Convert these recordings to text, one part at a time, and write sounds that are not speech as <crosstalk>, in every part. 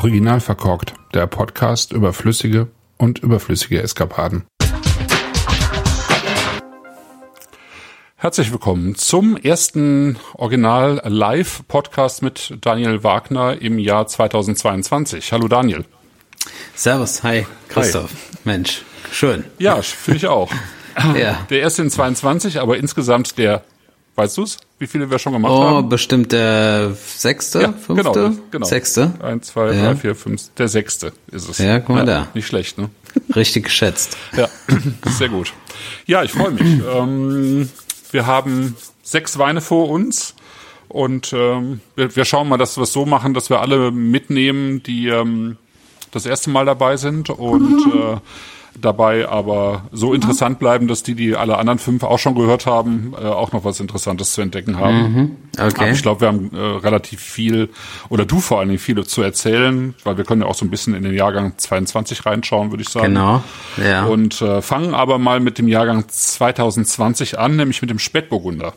Original verkorkt, der Podcast über flüssige und überflüssige Eskapaden. Herzlich willkommen zum ersten Original Live Podcast mit Daniel Wagner im Jahr 2022. Hallo Daniel. Servus, hi Christoph. Hi. Mensch, schön. Ja, finde ich auch. <laughs> ja. Der erste in 22, aber insgesamt der Weißt du's? Wie viele wir schon gemacht oh, haben? Oh, bestimmt der sechste, ja, fünfte? Genau, genau. Sechste? Eins, zwei, ja. drei, vier, fünf. Der sechste ist es. Ja, guck mal ja, da. Nicht schlecht, ne? Richtig geschätzt. Ja, <clears throat> sehr gut. Ja, ich freue mich. ähm, wir haben sechs Weine vor uns. Und ähm, wir, wir schauen mal, dass wir es so machen, dass wir alle mitnehmen, die ähm, das erste Mal dabei sind. Und äh, dabei aber so interessant bleiben, dass die, die alle anderen fünf auch schon gehört haben, äh, auch noch was Interessantes zu entdecken haben. Mhm. Okay. Aber ich glaube, wir haben äh, relativ viel, oder du vor allen Dingen viel zu erzählen, weil wir können ja auch so ein bisschen in den Jahrgang 22 reinschauen, würde ich sagen. Genau, ja. Und äh, fangen aber mal mit dem Jahrgang 2020 an, nämlich mit dem Spätburgunder.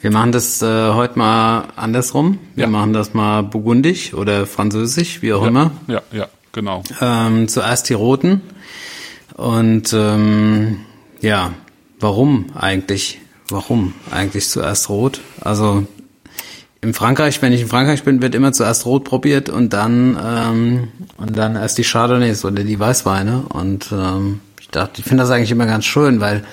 Wir machen das äh, heute mal andersrum. Wir Ja. machen das mal burgundisch oder französisch, wie auch immer. Ja, ja, genau. Ähm, zuerst die roten. Und ähm, ja, warum eigentlich? Warum eigentlich zuerst rot? Also in Frankreich, wenn ich in Frankreich bin, wird immer zuerst rot probiert und dann ähm, und dann erst die Chardonnays oder die Weißweine. Und ähm, ich dachte, ich finde das eigentlich immer ganz schön, weil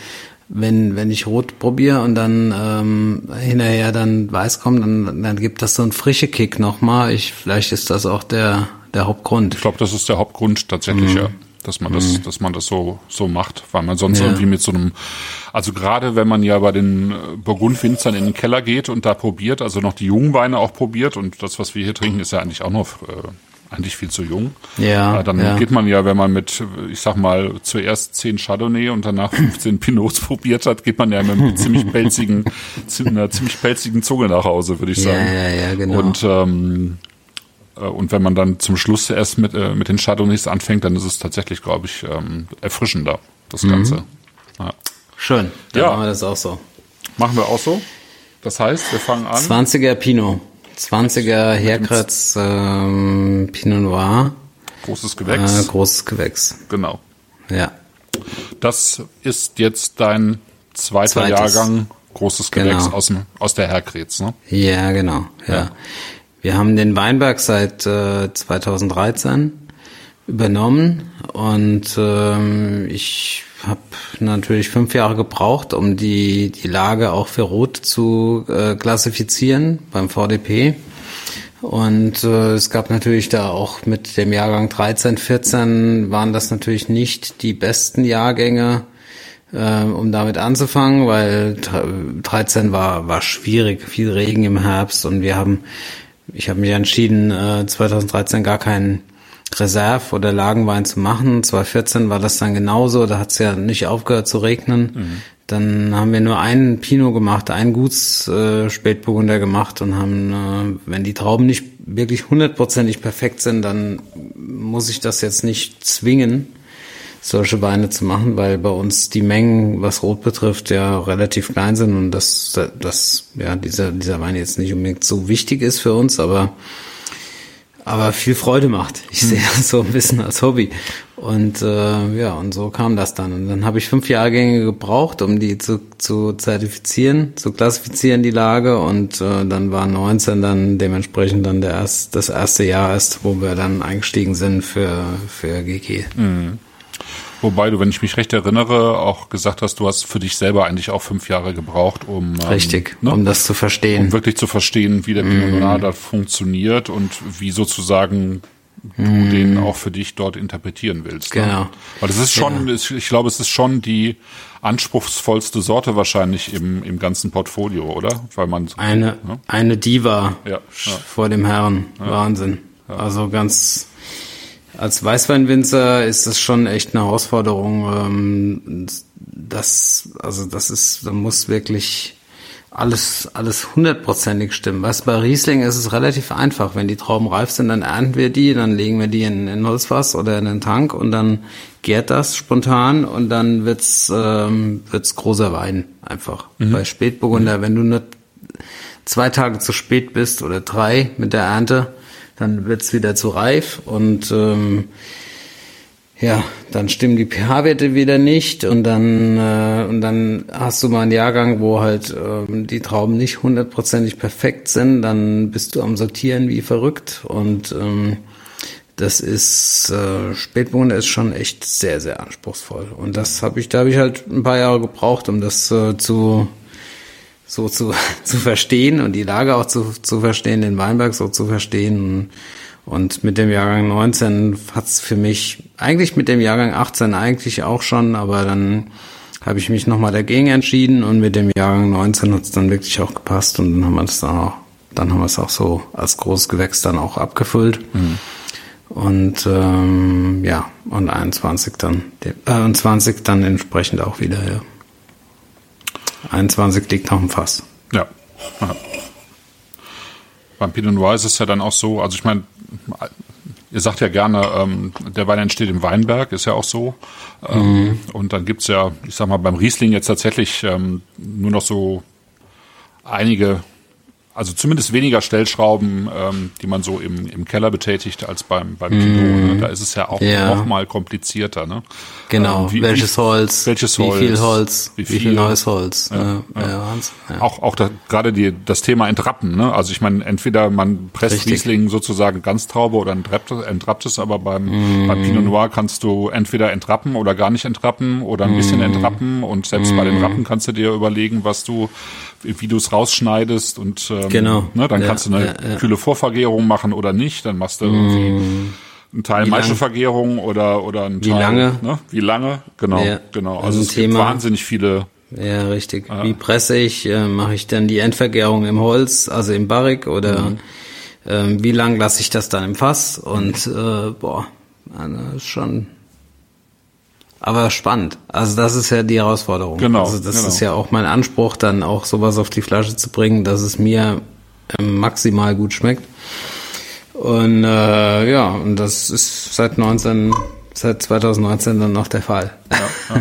wenn wenn ich rot probiere und dann ähm, hinterher dann weiß kommt, dann, dann gibt das so einen frische Kick nochmal. Ich vielleicht ist das auch der der Hauptgrund. Ich glaube, das ist der Hauptgrund tatsächlich, ja. Dass man das, dass man das so, so macht, weil man sonst Ja. irgendwie mit so einem, also gerade wenn man ja bei den Burgundwinzern in den Keller geht und da probiert, also noch die jungen Weine auch probiert und das, was wir hier trinken, ist ja eigentlich auch noch, äh, eigentlich viel zu jung. Ja, Äh, dann ja. geht man ja, wenn man mit, ich sag mal, zuerst 10 Chardonnay und danach 15 Pinots <laughs> probiert hat, geht man ja mit einem <laughs> ziemlich pelzigen, zi- einer ziemlich pelzigen Zunge nach Hause, würde ich Ja, sagen. ja, ja, genau. Und ähm, äh, und wenn man dann zum Schluss erst mit, äh, mit den Chardonnays anfängt, dann ist es tatsächlich, glaube ich, ähm, erfrischender, das Ganze. Ja. Schön, dann Ja. machen wir das auch so. Machen wir auch so. Das heißt, wir fangen an. 20er Pinot. 20er Herkratz ähm, Pinot Noir. Großes Äh, Gewächs. großes Gewächs. genau. Ja. Das ist jetzt dein zweiter Zweites. Jahrgang großes Gewächs Genau. aus, dem, aus der Herkretz, ne? Ja, genau. Ja. Ja. Wir haben den Weinberg seit äh, 2013 übernommen und ähm, ich habe natürlich fünf Jahre gebraucht, um die die Lage auch für Rot zu äh, klassifizieren beim VDP. Und äh, es gab natürlich da auch mit dem Jahrgang 13, 14 waren das natürlich nicht die besten Jahrgänge, äh, um damit anzufangen, weil dre- 13 war war schwierig, viel Regen im Herbst und wir haben, ich habe mich entschieden, äh, 2013 gar keinen Reserve- oder Lagenwein zu machen. 2014 war das dann genauso, da hat es ja nicht aufgehört zu regnen. Dann haben wir nur einen Pinot gemacht, einen Guts äh, Spätburgunder gemacht und haben, äh, wenn die Trauben nicht wirklich hundertprozentig perfekt sind, dann muss ich das jetzt nicht zwingen, solche Weine zu machen, weil bei uns die Mengen, was Rot betrifft, ja relativ klein sind und das, das, ja, dieser, dieser Wein jetzt nicht unbedingt so wichtig ist für uns, aber aber viel Freude macht. Ich sehe das so ein bisschen als Hobby. Und äh, ja, und so kam das dann. Und dann habe ich fünf Jahrgänge gebraucht, um die zu, zu zertifizieren, zu klassifizieren, die Lage. Und äh, dann war 19 dann dementsprechend dann der erst, das erste Jahr erst, wo wir dann eingestiegen sind für, für GG. Wobei du, wenn ich mich recht erinnere, auch gesagt hast, du hast für dich selber eigentlich auch fünf Jahre gebraucht, um ähm, Richtig, ne? um das zu verstehen. um wirklich zu verstehen, wie der Pinot. Noir da funktioniert und wie sozusagen du den auch für dich dort interpretieren willst. Ne? Genau. Weil das ist schon, ich, ich glaube, es ist schon die anspruchsvollste Sorte wahrscheinlich im, im ganzen Portfolio, oder? Weil man Eine, ne? eine Diva Ja, ja. vor dem Herrn. Wahnsinn. Also ganz, als Weißweinwinzer ist das schon echt eine Herausforderung. Ähm, das, also das ist, da muss wirklich alles, alles hundertprozentig stimmen. Was bei Riesling ist es relativ einfach. Wenn die Trauben reif sind, dann ernten wir die, dann legen wir die in, in Holzfass oder in den Tank und dann gärt das spontan und dann wird's, ähm, wird's großer Wein einfach. Bei Spätburgunder, wenn du nur zwei Tage zu spät bist oder drei mit der Ernte, dann wird's wieder zu reif und ähm, ja, dann stimmen die pH-Werte wieder nicht und dann äh, und dann hast du mal einen Jahrgang, wo halt ähm, die Trauben nicht hundertprozentig perfekt sind, dann bist du am Sortieren wie verrückt und ähm, das ist äh, Spätburgunder ist schon echt sehr sehr anspruchsvoll und das habe ich da habe ich halt ein paar Jahre gebraucht, um das äh, zu so zu, <laughs> zu verstehen und die Lage auch zu, zu verstehen, den Weinberg so zu verstehen. Und mit dem Jahrgang 19 hat's für mich, eigentlich mit dem Jahrgang 18 eigentlich auch schon, aber dann habe ich mich nochmal dagegen entschieden und mit dem Jahrgang 19 hat's dann wirklich auch gepasst und dann haben wir das dann auch, dann haben wir es auch so als großes Gewächs dann auch abgefüllt. Mhm. Und ähm, ja, und 21 dann, äh, und 20 dann entsprechend auch wieder, ja. 21 liegt noch im Fass. Ja. ja. Beim Pinot Noir ist es ja dann auch so, also ich meine, ihr sagt ja gerne, ähm, der Wein entsteht im Weinberg, ist ja auch so. Ähm, mhm. Und dann gibt's ja, ich sag mal, beim Riesling jetzt tatsächlich ähm, nur noch so einige also zumindest weniger Stellschrauben, ähm, die man so im, im Keller betätigt als beim beim Kino. Mm. Ne? Da ist es ja auch ja. noch mal komplizierter. Ne? Genau. Ähm, wie, welches Holz? Welches Holz? Wie viel Holz? Wie viel, wie viel neues Holz? Ja, ja. ja. Auch auch da, gerade die das Thema Entrappen. Ne? Also ich meine, entweder man presst Richtig. Riesling sozusagen ganz Traube oder entrappt, entrappt es, aber beim mm. beim Pinot Noir kannst du entweder entrappen oder gar nicht entrappen oder ein bisschen mm. entrappen und selbst bei den mm. Rappen kannst du dir überlegen, was du wie du es rausschneidest und ähm, genau. ne, dann ja, kannst du eine ja, ja. kühle Vorvergärung machen oder nicht, dann machst du irgendwie mm. einen Teil Maischevergärung oder oder ein Teil, wie lange? Ne? Wie lange? Genau, genau. Also, also es Thema. gibt wahnsinnig viele ja, richtig. Wie presse ich? Äh, Mache ich dann die Endvergärung im Holz, also im Barrik oder mhm. ähm, wie lang lasse ich das dann im Fass? Und äh, boah, das ist schon aber spannend. Also das ist ja die Herausforderung. Genau. Also das genau. ist ja auch mein Anspruch, dann auch sowas auf die Flasche zu bringen, dass es mir ähm, maximal gut schmeckt. Und äh, ja, und das ist seit 19, seit 2019 dann noch der Fall. Ja,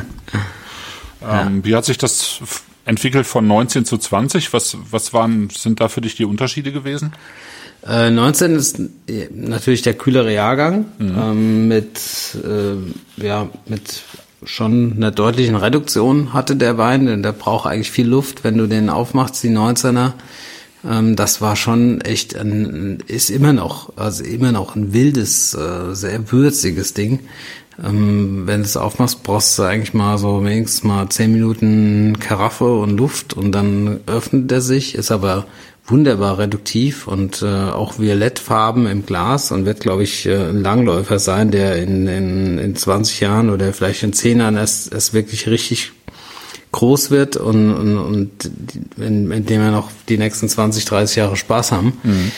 ja. <laughs> ähm, wie hat sich das entwickelt von 19 zu 20? Was, was waren, sind da für dich die Unterschiede gewesen? 19 äh, ist äh, natürlich der kühlere Jahrgang mhm. ähm, mit äh, ja mit schon einer deutlichen Reduktion hatte der Wein, denn der braucht eigentlich viel Luft, wenn du den aufmachst, die 19er. Ähm, das war schon echt ein, ist immer noch, also immer noch ein wildes, äh, sehr würziges Ding. Ähm, wenn du es aufmachst, brauchst du eigentlich mal so wenigstens mal 10 Minuten Karaffe und Luft und dann öffnet er sich, ist aber wunderbar reduktiv und äh, auch Violettfarben im Glas und wird, glaube ich, äh, ein Langläufer sein, der in, in, in 20 Jahren oder vielleicht in 10 Jahren erst, erst wirklich richtig groß wird und, und, und in, in dem wir noch die nächsten 20, 30 Jahre Spaß haben. Mhm.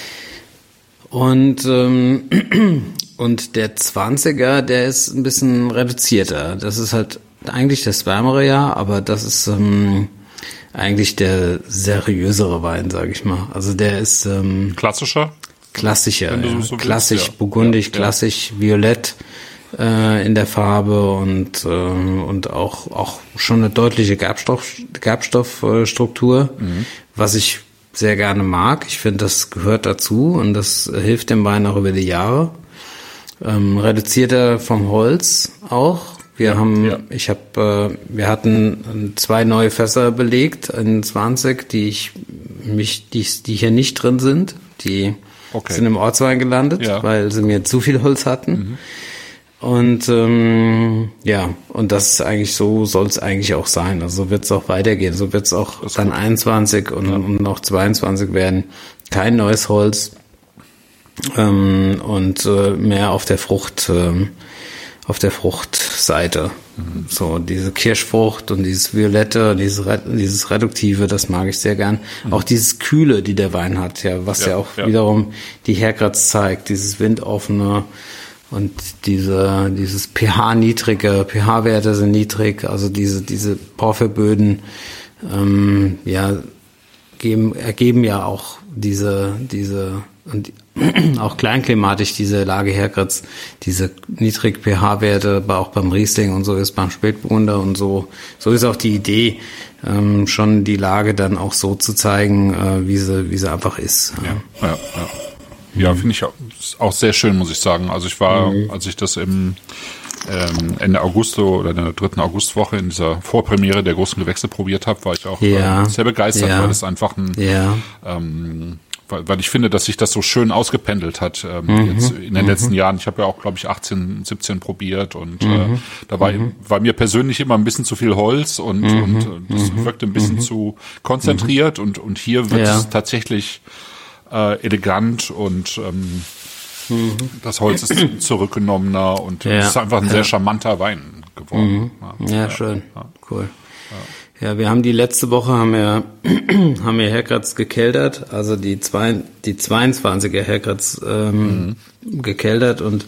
Und, ähm, <clears throat> und der 20er, der ist ein bisschen reduzierter. Das ist halt eigentlich das wärmere Jahr, aber das ist... Ähm, eigentlich der seriösere Wein, sage ich mal. Also der ist ähm, klassischer, klassischer, ja. so klassisch ja. burgundisch, ja, klassisch violett äh, in der Farbe und äh, und auch auch schon eine deutliche Gerbstoff Gerbstoffstruktur, mhm. was ich sehr gerne mag. Ich finde, das gehört dazu und das hilft dem Wein auch über die Jahre. Ähm, reduziert er vom Holz auch, wir haben, ja. ich habe, äh, wir hatten zwei neue Fässer belegt in 20, die ich mich, die, die hier nicht drin sind. Die okay. sind im Ortswein gelandet, ja. weil sie mir zu viel Holz hatten. Mhm. Und ähm, ja, und das ist eigentlich so, soll es eigentlich auch sein. Also so wird es auch weitergehen. So wird es auch dann gut. 21 und, ja. und noch 22 werden. Kein neues Holz ähm, und äh, mehr auf der Frucht. Ähm, auf der Fruchtseite. Mhm. So, diese Kirschfrucht und dieses Violette, dieses, dieses Reduktive, das mag ich sehr gern. Mhm. Auch dieses Kühle, die der Wein hat, ja, was ja, ja auch ja. wiederum die Herkratz zeigt, dieses windoffene und diese, dieses pH-niedrige, pH-Werte sind niedrig, also diese, diese Porphyrböden, ähm, ja, geben, ergeben ja auch diese, diese, und <clears throat> auch kleinklimatisch diese Lage herkriegt, diese niedrig pH-Werte, auch beim Riesling und so ist beim Spätburgunder und so. So ist auch die Idee, ähm, schon die Lage dann auch so zu zeigen, äh, wie sie, wie sie einfach ist. Ja, ja, ja. Ja, finde ich auch sehr schön, muss ich sagen. Also ich war, mhm. als ich das im ähm, Ende August oder in der dritten Augustwoche in dieser Vorpremiere der großen Gewächse probiert habe, war ich auch ja. äh, sehr begeistert, weil es einfach ein ähm, weil, weil ich finde, dass sich das so schön ausgependelt hat ähm, mhm, jetzt in den mhm. letzten Jahren. Ich habe ja auch, glaube ich, 18, 17 probiert und äh, mhm, äh, da war, mhm. war mir persönlich immer ein bisschen zu viel Holz und, mhm, und äh, das wirkte ein bisschen zu konzentriert und, und hier wird ja. es tatsächlich äh, elegant und ähm, mhm. das Holz ist zurückgenommener und es ist einfach ein sehr charmanter Wein geworden. Mhm. Ja, ja, schön. Ja. Cool. Ja, wir haben die letzte Woche haben wir <clears throat> haben wir Herkratz gekeltert, also die zwei die 22er Herkratz ähm, mhm. gekeltert und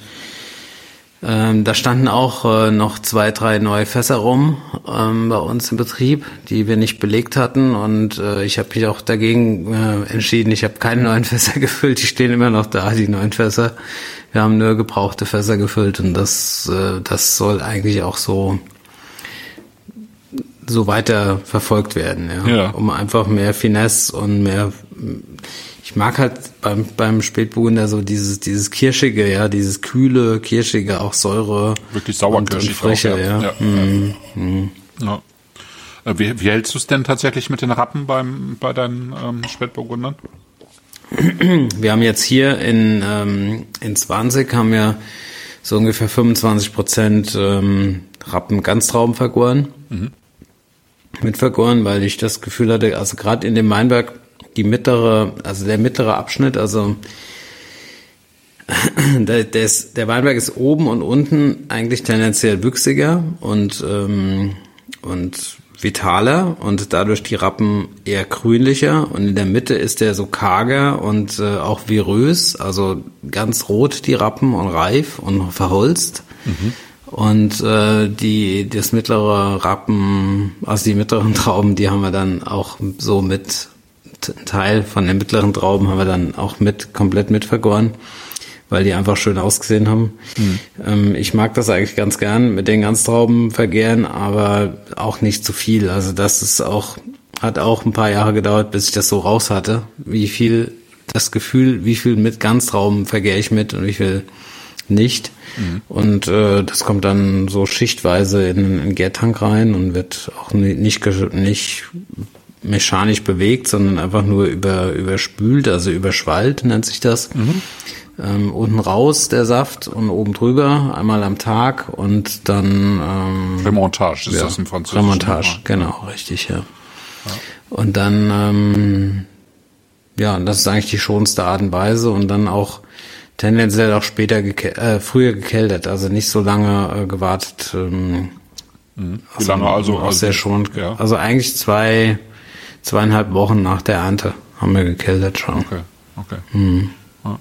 ähm, da standen auch äh, noch zwei, drei neue Fässer rum ähm, bei uns im Betrieb, die wir nicht belegt hatten. Und äh, ich habe mich auch dagegen äh, entschieden. Ich habe keine neuen <laughs> Fässer gefüllt. Die stehen immer noch da, die neuen Fässer. Wir haben nur gebrauchte Fässer gefüllt und das, äh, das soll eigentlich auch so so weiter verfolgt werden, ja. ja. Um einfach mehr Finesse und mehr ich mag halt beim, beim Spätburgunder so dieses, dieses Kirschige, ja, dieses kühle, kirschige, auch Säure. Wirklich sauerkirschig. Und, Frische, auch, ja. ja. Mm, mm. ja. Äh, wie, wie hältst du es denn tatsächlich mit den Rappen beim, bei deinen ähm, Spätburgundern? Wir haben jetzt hier in, ähm, in 20 haben wir so ungefähr 25 Prozent ähm, Rappen Ganztrauben vergoren. Mhm. Mit vergoren, weil ich das Gefühl hatte, also gerade in dem Weinberg die mittlere, also der mittlere Abschnitt, also <clears throat> der, der, ist, der Weinberg ist oben und unten eigentlich tendenziell wüchsiger und, ähm, und vitaler und dadurch die Rappen eher grünlicher und in der Mitte ist der so karger und äh, auch virös, also ganz rot die Rappen und reif und verholzt. Mhm. Und äh, die das mittlere Rappen, also die mittleren <laughs> Trauben, die haben wir dann auch so mit Teil von den mittleren Trauben haben wir dann auch mit komplett mitvergoren, weil die einfach schön ausgesehen haben. Mhm. Ähm, ich mag das eigentlich ganz gern mit den Ganztrauben vergären, aber auch nicht zu viel. Also das ist auch hat auch ein paar Jahre gedauert, bis ich das so raus hatte, wie viel das Gefühl, wie viel mit Ganztrauben vergehre ich mit und wie viel nicht. Mhm. Und äh, das kommt dann so schichtweise in, in Gärtank rein und wird auch nicht, nicht mechanisch bewegt, sondern einfach nur über, überspült, also überschwallt nennt sich das. Mhm. Ähm, unten raus der Saft und oben drüber einmal am Tag und dann ähm, Remontage ist ja, das im Französischen. Remontage, genau, richtig, ja. ja. Und dann ähm, ja, das ist eigentlich die schonste Art und Weise und dann auch tendenziell auch später geke äh, früher gekeltert, also nicht so lange äh, gewartet. Ähm, mhm. Wie also, lange also? also sehr schonend. Ja. Also eigentlich zwei zweieinhalb Wochen nach der Ernte haben wir gekeltert schon. Okay, okay. Mhm. Ja.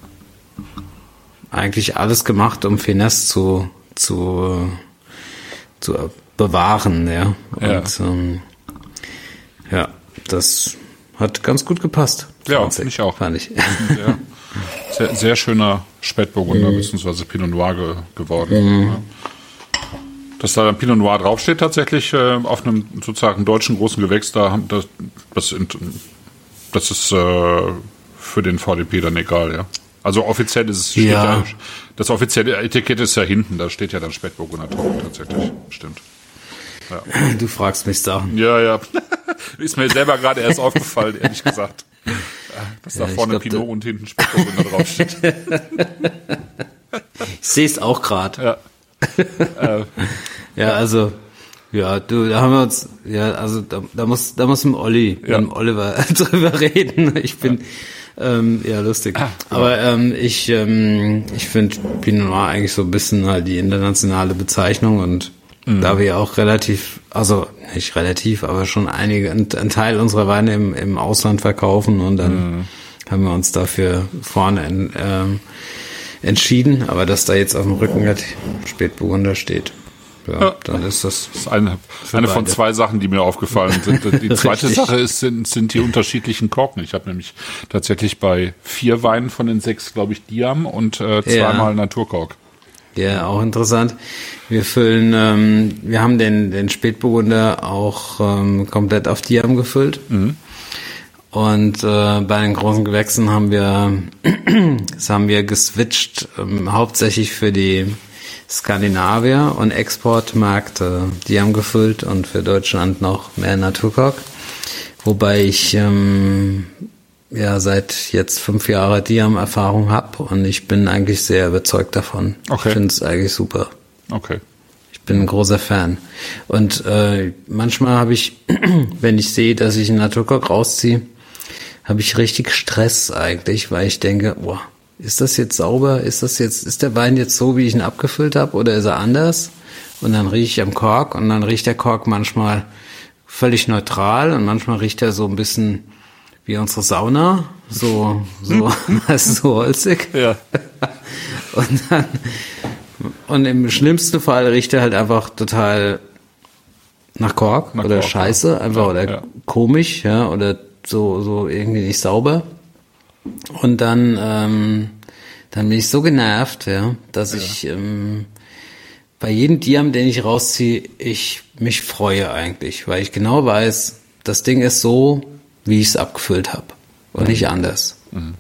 Eigentlich alles gemacht, um Finesse zu, zu, zu bewahren, ja. Und ja, ähm, ja das hat ganz gut gepasst. Ja, ich auch. Fand ich. Ja. <laughs> Sehr, sehr schöner Spätburgunder mhm. bzw. Pinot Noir ge geworden. Mhm. Ja dass da ein Pinot Noir draufsteht tatsächlich äh, auf einem sozusagen deutschen großen Gewächs, da das, das, das ist äh, für den VDP dann egal, ja. Also offiziell ist es ja. da, das offizielle Etikett ist ja hinten, da steht ja dann Spätburgunder drauf tatsächlich, stimmt. Ja. Du fragst mich Sachen. Ja, ja. <laughs> ist mir selber gerade erst aufgefallen, ehrlich gesagt. Dass ja, da vorne glaub, Pinot und hinten Spätburgunder draufsteht. <laughs> ich sehe es auch gerade. Ja. <laughs> äh, ja, also, ja, du, da haben wir uns, ja, also da, da muss, da muss mit Olli, ja. mit Oliver <laughs> drüber reden. Ich bin, ja, ähm, ja lustig. Ah, Aber ähm, ich, ähm, ich finde Pinot Noir eigentlich so ein bisschen halt die internationale Bezeichnung und mhm. da wir auch relativ, also nicht relativ, aber schon einige, ein, ein Teil unserer Weine im, im Ausland verkaufen und dann mhm. haben wir uns dafür vorne in, ähm, entschieden, aber dass da jetzt auf dem Rücken halt Spätburgunder steht. Ja, ja, dann ist das. Das ist eine, eine von zwei Sachen, die mir aufgefallen sind. Die <laughs> zweite Sache ist, sind, sind die unterschiedlichen Korken. Ich habe nämlich tatsächlich bei vier Weinen von den sechs, glaube ich, Diam und äh, zweimal ja. Naturkork. Ja, auch interessant. Wir füllen, ähm, wir haben den, den Spätburgunder auch ähm, komplett auf Diam gefüllt. Mhm. Und äh, bei den großen Gewächsen haben wir, <clears throat> das haben wir geswitcht, ähm, hauptsächlich für die Skandinavier und Exportmärkte, die haben gefüllt und für Deutschland noch mehr Naturkork. Wobei ich ähm, ja seit jetzt fünf Jahre Diam-Erfahrung habe und ich bin eigentlich sehr überzeugt davon. Okay. Ich finde es eigentlich super. Okay. Ich bin ein großer Fan. Und äh, manchmal habe ich, <clears throat> wenn ich sehe, dass ich einen Naturkork rausziehe, habe ich richtig Stress eigentlich, weil ich denke, boah, ist das jetzt sauber? Ist das jetzt, ist der Wein jetzt so, wie ich ihn abgefüllt habe, oder ist er anders? Und dann rieche ich am Kork und dann riecht der Kork manchmal völlig neutral und manchmal riecht er so ein bisschen wie unsere Sauna, so, so, <laughs> also so holzig. Ja. <laughs> Und dann, und im schlimmsten Fall riecht er halt einfach total nach Kork Nach oder Kork, Scheiße, ja. einfach Ja, oder ja. komisch, ja, oder so, so irgendwie nicht sauber. Und dann, ähm, dann bin ich so genervt, ja, dass ich ähm, bei jedem Diam, den ich rausziehe, ich mich freue eigentlich, weil ich genau weiß, das Ding ist so, wie ich es abgefüllt habe und nicht anders. Mhm.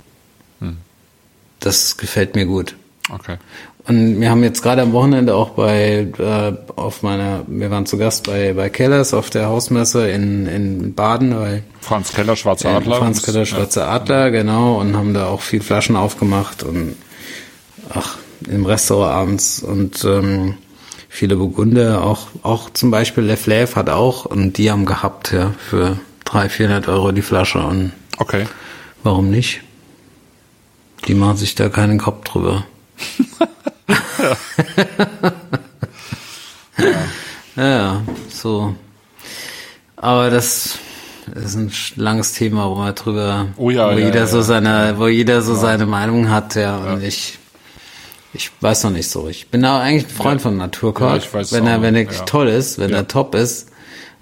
Das gefällt mir gut. Okay. Und wir haben jetzt gerade am Wochenende auch bei äh, auf meiner, wir waren zu Gast bei bei Kellers auf der Hausmesse in in Baden bei Franz Keller, Schwarzer äh, Adler. Franz Keller, Schwarze Adler, genau, und haben da auch viel Flaschen aufgemacht und ach, im Restaurant abends und ähm, viele Burgunder, auch, auch zum Beispiel Le Flève hat auch und die haben gehabt, ja, für 300, 400 Euro die Flasche und Okay. warum nicht? Die machen sich da keinen Kopf drüber. <laughs> ja. <laughs> ja, so. Aber das ist ein langes Thema, wo man drüber, Oh ja, wo ja, jeder ja, so seine, wo jeder so seine Meinung hat, ja, und ich, ich weiß noch nicht so. Ich bin auch eigentlich ein Freund von Naturkork, Ja, wenn er, wenn er toll ist, wenn er top ist.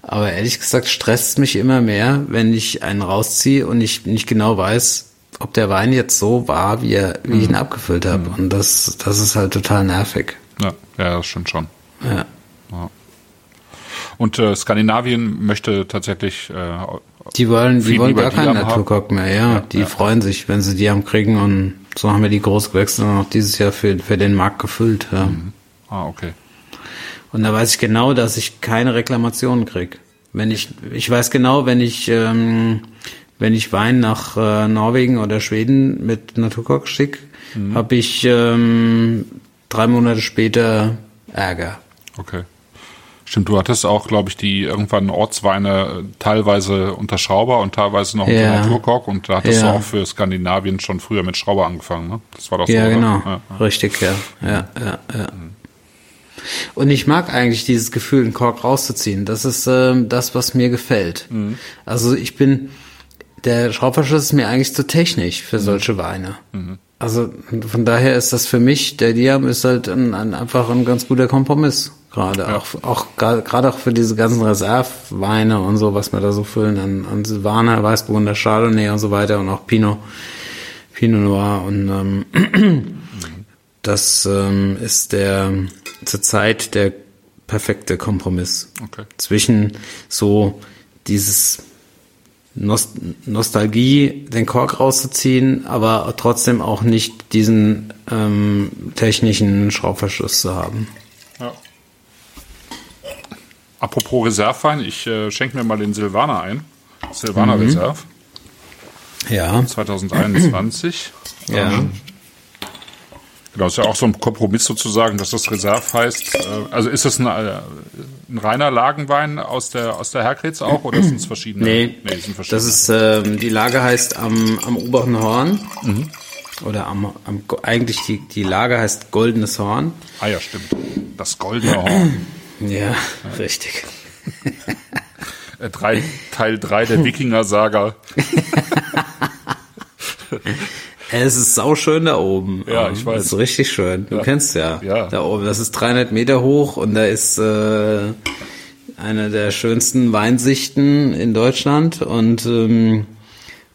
Aber ehrlich gesagt stresst mich immer mehr, wenn ich einen rausziehe und ich nicht genau weiß, ob der Wein jetzt so war, wie er, wie ich Mhm. ihn abgefüllt habe. Und das, das ist halt total nervig. Ja, ja, das stimmt schon. Ja. Und äh, Skandinavien möchte tatsächlich äh, Die wollen, die wollen gar keinen. Naturkork mehr, ja. die ja. freuen sich, wenn sie die haben kriegen und so haben wir die Großgewächse dann auch dieses Jahr für, für den Markt gefüllt, ja. Ah, okay. Und da weiß ich genau, dass ich keine Reklamationen krieg. Wenn ich, ich weiß genau, wenn ich, ähm, wenn ich Wein nach äh, Norwegen oder Schweden mit Naturkork schicke, Mhm. habe ich ähm, drei Monate später Ärger. Okay. Stimmt, du hattest auch, glaube ich, die irgendwann Ortsweine äh, teilweise unter Schrauber und teilweise noch unter Ja. Naturkork und da hattest Ja. du auch für Skandinavien schon früher mit Schrauber angefangen, ne? Das war doch so, Ja, oder? genau. Ja. Richtig, ja. Ja, ja, ja. Und ich mag eigentlich dieses Gefühl, einen Kork rauszuziehen. Das ist ähm, das, was mir gefällt. Also ich bin, der Schraubverschluss ist mir eigentlich zu technisch für solche Weine. Also von daher ist das für mich, der Diam ist halt ein, ein, einfach ein ganz guter Kompromiss. Gerade auch, auch gra- gerade auch für diese ganzen Reserveweine und so, was wir da so füllen an, an Silvaner, Weißburgunder, Chardonnay und so weiter und auch Pinot, Pinot Noir und ähm, <clears throat> das ähm, ist der zurzeit der perfekte Kompromiss Okay. zwischen so dieses Nost Nostalgie, den Kork rauszuziehen, aber trotzdem auch nicht diesen ähm, technischen Schraubverschluss zu haben. Ja. Apropos Reservewein, ich äh, schenke mir mal den Silvaner ein. Silvaner Mhm. Reserve Ja, 2021. ja, Ähm, Genau, ist ja auch so ein Kompromiss sozusagen, dass das Reserve heißt. Äh, also ist das ein, äh, ein reiner Lagenwein aus der aus der Herkretz auch oder sind es verschiedene? nee, nee sind verschiedene. das ist ähm, die Lage heißt am, am oberen Horn oder am, am eigentlich die die Lage heißt goldenes Horn. ah ja, stimmt. Das goldene Horn. <clears throat> Ja, richtig. Äh, drei, Teil 3 der Wikinger-Saga. <laughs> Es ist sauschön da oben. Ja, ich weiß. Es ist richtig schön. Du Ja. kennst ja. Ja. Da oben, das ist 300 Meter hoch und da ist äh, eine der schönsten Weinsichten in Deutschland und ähm,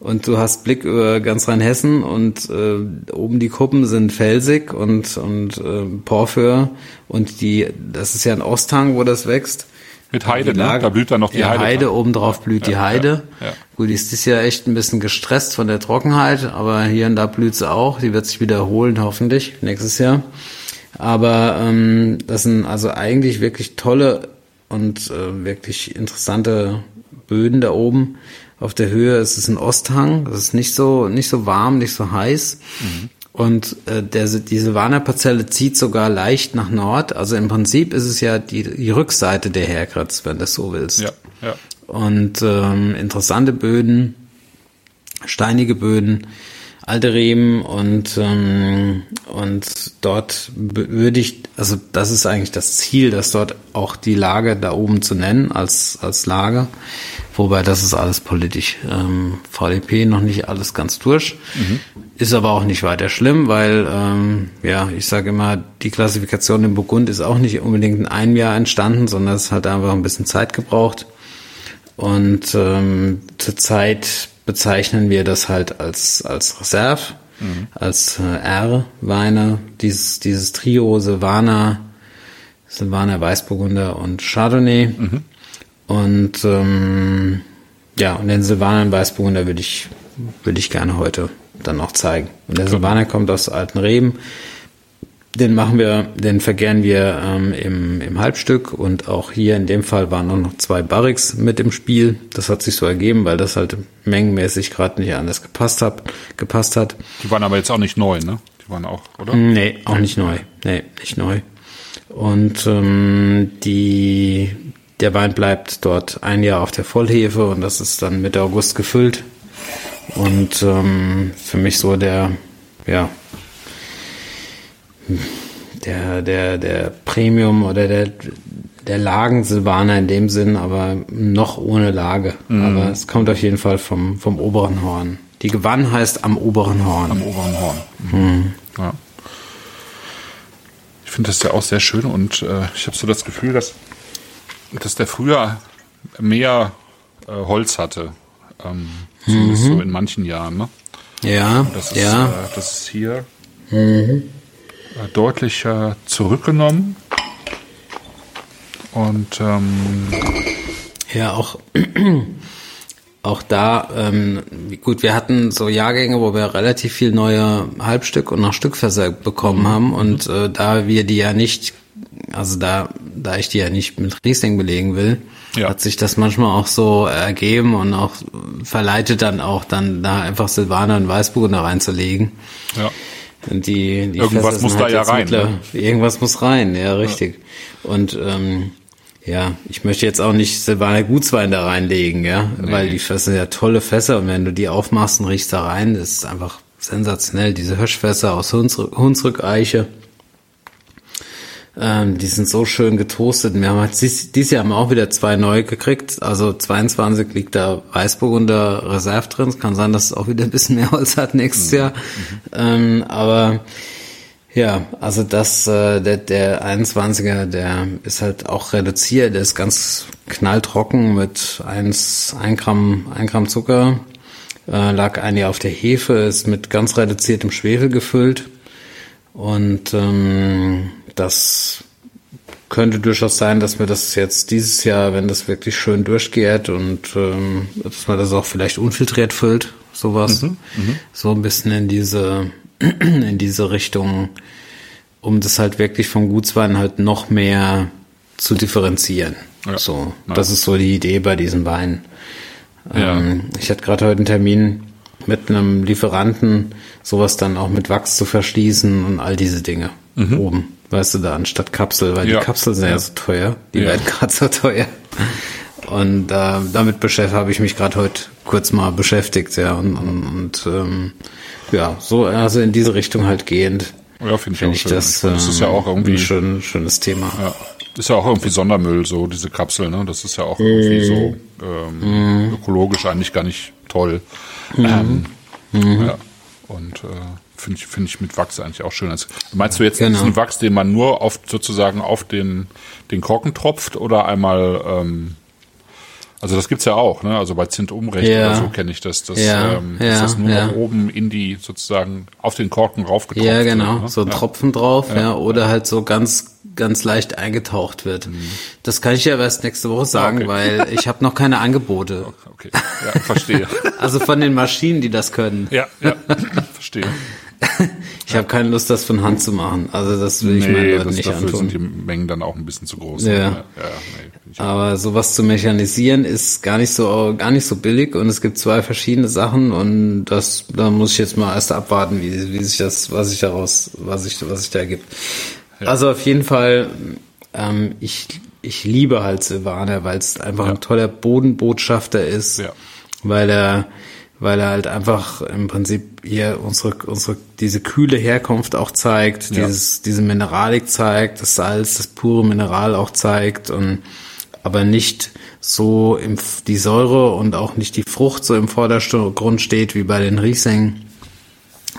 und du hast Blick über ganz Rheinhessen und äh, oben die Kuppen sind felsig und und äh, Porphyr und die das ist ja ein Osthang, wo das wächst Mit Heide, ne? Lage, Da blüht dann noch die ja, Heide. Heide obendrauf blüht die Heide. ja, ja. Gut, die ist dieses Jahr echt ein bisschen gestresst von der Trockenheit, aber hier und da blüht sie auch. Die wird sich wiederholen, hoffentlich, nächstes Jahr. Aber ähm, das sind also eigentlich wirklich tolle und äh, wirklich interessante Böden da oben. Auf der Höhe ist es ein Osthang. Das ist nicht so nicht so warm, nicht so heiß. Und äh, der, diese Warner-Parzelle zieht sogar leicht nach Nord. Also im Prinzip ist es ja die, die Rückseite der Herkratz, wenn du das so willst. Ja, ja. Und ähm, interessante Böden, steinige Böden, alte Reben und ähm, und dort würde ich, also das ist eigentlich das Ziel, dass dort auch die Lage da oben zu nennen als als Lager, wobei das ist alles politisch. Ähm, VDP noch nicht alles ganz durch, ist aber auch nicht weiter schlimm, weil ähm, ja ich sage immer, die Klassifikation im Burgund ist auch nicht unbedingt in einem Jahr entstanden, sondern es hat einfach ein bisschen Zeit gebraucht. Und ähm, zurzeit bezeichnen wir das halt als, als Reserve, als äh, R-Weine, dieses, dieses Trio Silvaner, Silvaner Weißburgunder und Chardonnay. Und ähm, ja, und den Silvaner Weißburgunder würde ich, würde ich gerne heute dann noch zeigen. Und der Silvaner kommt aus alten Reben. Den machen wir, den vergären wir ähm, im, im Halbstück und auch hier in dem Fall waren auch noch zwei Barrix mit im Spiel. Das hat sich so ergeben, weil das halt mengenmäßig gerade nicht anders gepasst hat, gepasst hat. Die waren aber jetzt auch nicht neu, ne? Die waren auch, oder? Nee, auch nicht neu. Nee, nicht neu. Und ähm, die, der Wein bleibt dort ein Jahr auf der Vollhefe und das ist dann Mitte August gefüllt. Und ähm, für mich so der, ja, der, der, der Premium oder der, der Lagen-Silvaner in dem Sinn, aber noch ohne Lage. Aber es kommt auf jeden Fall vom, vom oberen Horn. Die Gewann heißt am oberen Horn. Am oberen Horn. Mhm. Ja. Ich finde das ja auch sehr schön und äh, ich habe so das Gefühl, dass, dass der früher mehr äh, Holz hatte. Ähm, zumindest so in manchen Jahren. Ne? Ja, Das ist, ja. äh, das ist hier äh, deutlich äh, zurückgenommen. Und ähm, Ja, auch, <clears throat> auch da, ähm, gut, wir hatten so Jahrgänge, wo wir relativ viel neue Halbstück und noch Stückfässer bekommen haben und äh, da wir die ja nicht, also da, da ich die ja nicht mit Riesling belegen will, Ja. hat sich das manchmal auch so ergeben und auch verleitet dann auch dann da einfach Silvaner und Weißburgunder reinzulegen. ja. Und die, die Irgendwas muss sind da ja rein, ne? Irgendwas muss rein, ja, richtig. Und ähm, ja, ich möchte jetzt auch nicht Silvaner Gutswein da reinlegen, ja, weil die Fässer sind ja tolle Fässer und wenn du die aufmachst und riechst da rein, das ist einfach sensationell. Diese Hirschfässer aus Hunsrück, Hunsrück-Eiche, ähm, die sind so schön getoastet. Wir haben halt dies, dieses Jahr haben wir auch wieder zwei neu gekriegt. Also 22 liegt da Weißburgunder Reserve drin. Es kann sein, dass es auch wieder ein bisschen mehr Holz hat nächstes Jahr. Ähm, aber ja, also das, äh, der, der 21er, der ist halt auch reduziert. Der ist ganz knalltrocken mit 1, 1 Gramm, 1 Gramm Zucker. Äh, lag ein Jahr auf der Hefe, ist mit ganz reduziertem Schwefel gefüllt. Und ähm, das könnte durchaus sein, dass wir das jetzt dieses Jahr, wenn das wirklich schön durchgeht und ähm, dass man das auch vielleicht unfiltriert füllt, sowas, so ein bisschen in diese <clears throat> in diese Richtung, um das halt wirklich vom Gutswein halt noch mehr zu differenzieren. Ja. So, Ja. das ist so die Idee bei diesen Weinen. Ja. Ähm, ich hatte gerade heute einen Termin mit einem Lieferanten, sowas dann auch mit Wachs zu verschließen und all diese Dinge oben. Weißt du, da anstatt Kapsel, weil Mhm. Ja. die Kapseln sind ja, so teuer. Die Ja. werden gerade so teuer. Und äh, damit beschäftigt habe ich mich gerade heute kurz mal beschäftigt, ja. Und, und, und ähm, ja, so, also in diese Richtung halt gehend. Ja, finde ich auch ich schön. das, das ist ja ähm, auch irgendwie ein schön, schönes Thema. Ja. Ist ja auch irgendwie Sondermüll, so diese Kapsel, ne? Das ist ja auch irgendwie so ähm, ökologisch eigentlich gar nicht toll. Ähm, Ja. Und äh, finde ich, finde ich mit Wachs eigentlich auch schön. Also, meinst du jetzt Genau. diesen Wachs, den man nur auf sozusagen auf den, den Korken tropft oder einmal ähm, Also das gibt's ja auch, ne? Also bei Zint-Umrecht Ja. oder so kenne ich das. Das, Ja, ähm, ja, ist das nur ja. oben in die sozusagen auf den Korken raufgetropft. Ja, wird, genau. ne? So ein ja. Tropfen drauf, ja. Oder halt so ganz, ganz leicht eingetaucht wird. Das kann ich ja erst nächste Woche sagen, Mhm. Ah, okay. weil ich habe noch keine Angebote. <laughs> Okay, ja, verstehe. <laughs> Also von den Maschinen, die das können. ja, ja, verstehe. <laughs> Ich habe keine Lust, das von Hand zu machen. Also das will ich meinen Nee, Leuten das, nicht dafür sind antun. die Mengen dann auch ein bisschen zu groß. Ja. ja nee, ich Aber sowas zu mechanisieren ist gar nicht so gar nicht so billig und es gibt zwei verschiedene Sachen und das da muss ich jetzt mal erst abwarten, wie, wie sich das, was sich daraus, was sich was sich da ergibt. Also auf jeden Fall, ähm, ich ich liebe halt Silvaner, weil es einfach Ja. ein toller Bodenbotschafter ist, Ja. weil er weil er halt einfach im Prinzip hier unsere unsere diese kühle Herkunft auch zeigt, Ja. dieses diese Mineralik zeigt, das Salz, das pure Mineral auch zeigt und aber nicht so im, die Säure und auch nicht die Frucht so im Vordergrund steht wie bei den Riesling.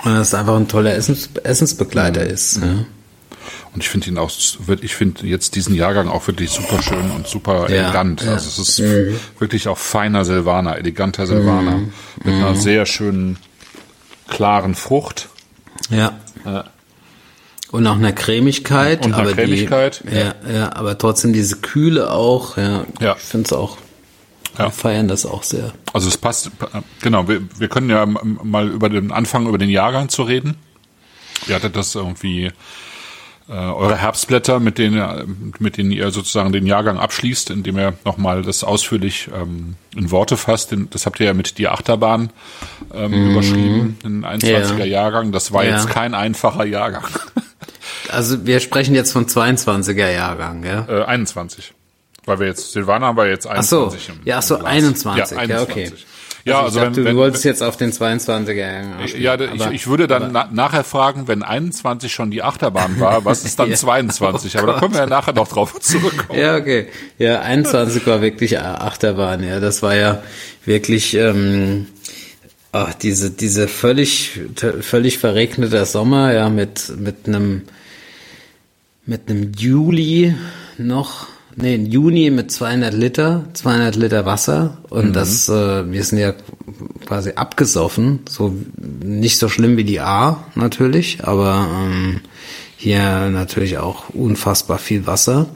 Und das einfach ein toller Essens, Essensbegleiter ist. Ja. Und ich finde ihn auch, ich finde jetzt diesen Jahrgang auch wirklich super schön und super Ja, elegant. ja. Also es ist wirklich auch feiner Silvaner, eleganter Silvaner. Mhm. Mit einer sehr schönen, klaren Frucht. ja. Und auch einer Cremigkeit. Und einer aber Cremigkeit, Die, ja, ja, aber trotzdem diese Kühle auch. Ja, Ja. ich finde es auch. Ja. Wir feiern das auch sehr. Also es passt, genau, wir, wir können ja mal über den Anfang, über den Jahrgang zu reden. Ihr hattet das irgendwie, äh, eure Herbstblätter, mit denen, ihr- mit denen ihr sozusagen den Jahrgang abschließt, indem ihr nochmal das ausführlich ähm, in Worte fasst. Das habt ihr ja mit die Achterbahn ähm, überschrieben, den 21er Mhm. Ja. Jahrgang. Das war Ja. jetzt kein einfacher Jahrgang. <laughs> Also wir sprechen jetzt von 22er Jahrgang, ja. äh, 21. Weil wir jetzt, Silvana haben wir jetzt Ach so, 21 im, ja, ach so, im Glas. 21, Ja, ja, okay. 21. Ja, also, wenn, dachte, wenn, du wolltest jetzt auf den 22er Jahrgang anspielen, Ja, ich, aber- ich würde dann na, nachher fragen, wenn 21 schon die Achterbahn war, <laughs> was ist dann Ja. 22? Oh Aber da können wir ja nachher noch drauf zurückkommen. Ja, okay. Ja, 21 war wirklich Achterbahn, ja. Das war ja wirklich ähm, ach, diese, diese völlig, völlig verregneter Sommer, ja, mit, mit einem mit einem Juli noch, nee, ein Juni mit 200 Liter, 200 Liter Wasser. Und das, äh, wir sind ja quasi abgesoffen, so nicht so schlimm wie die A natürlich, aber ähm, hier natürlich auch unfassbar viel Wasser.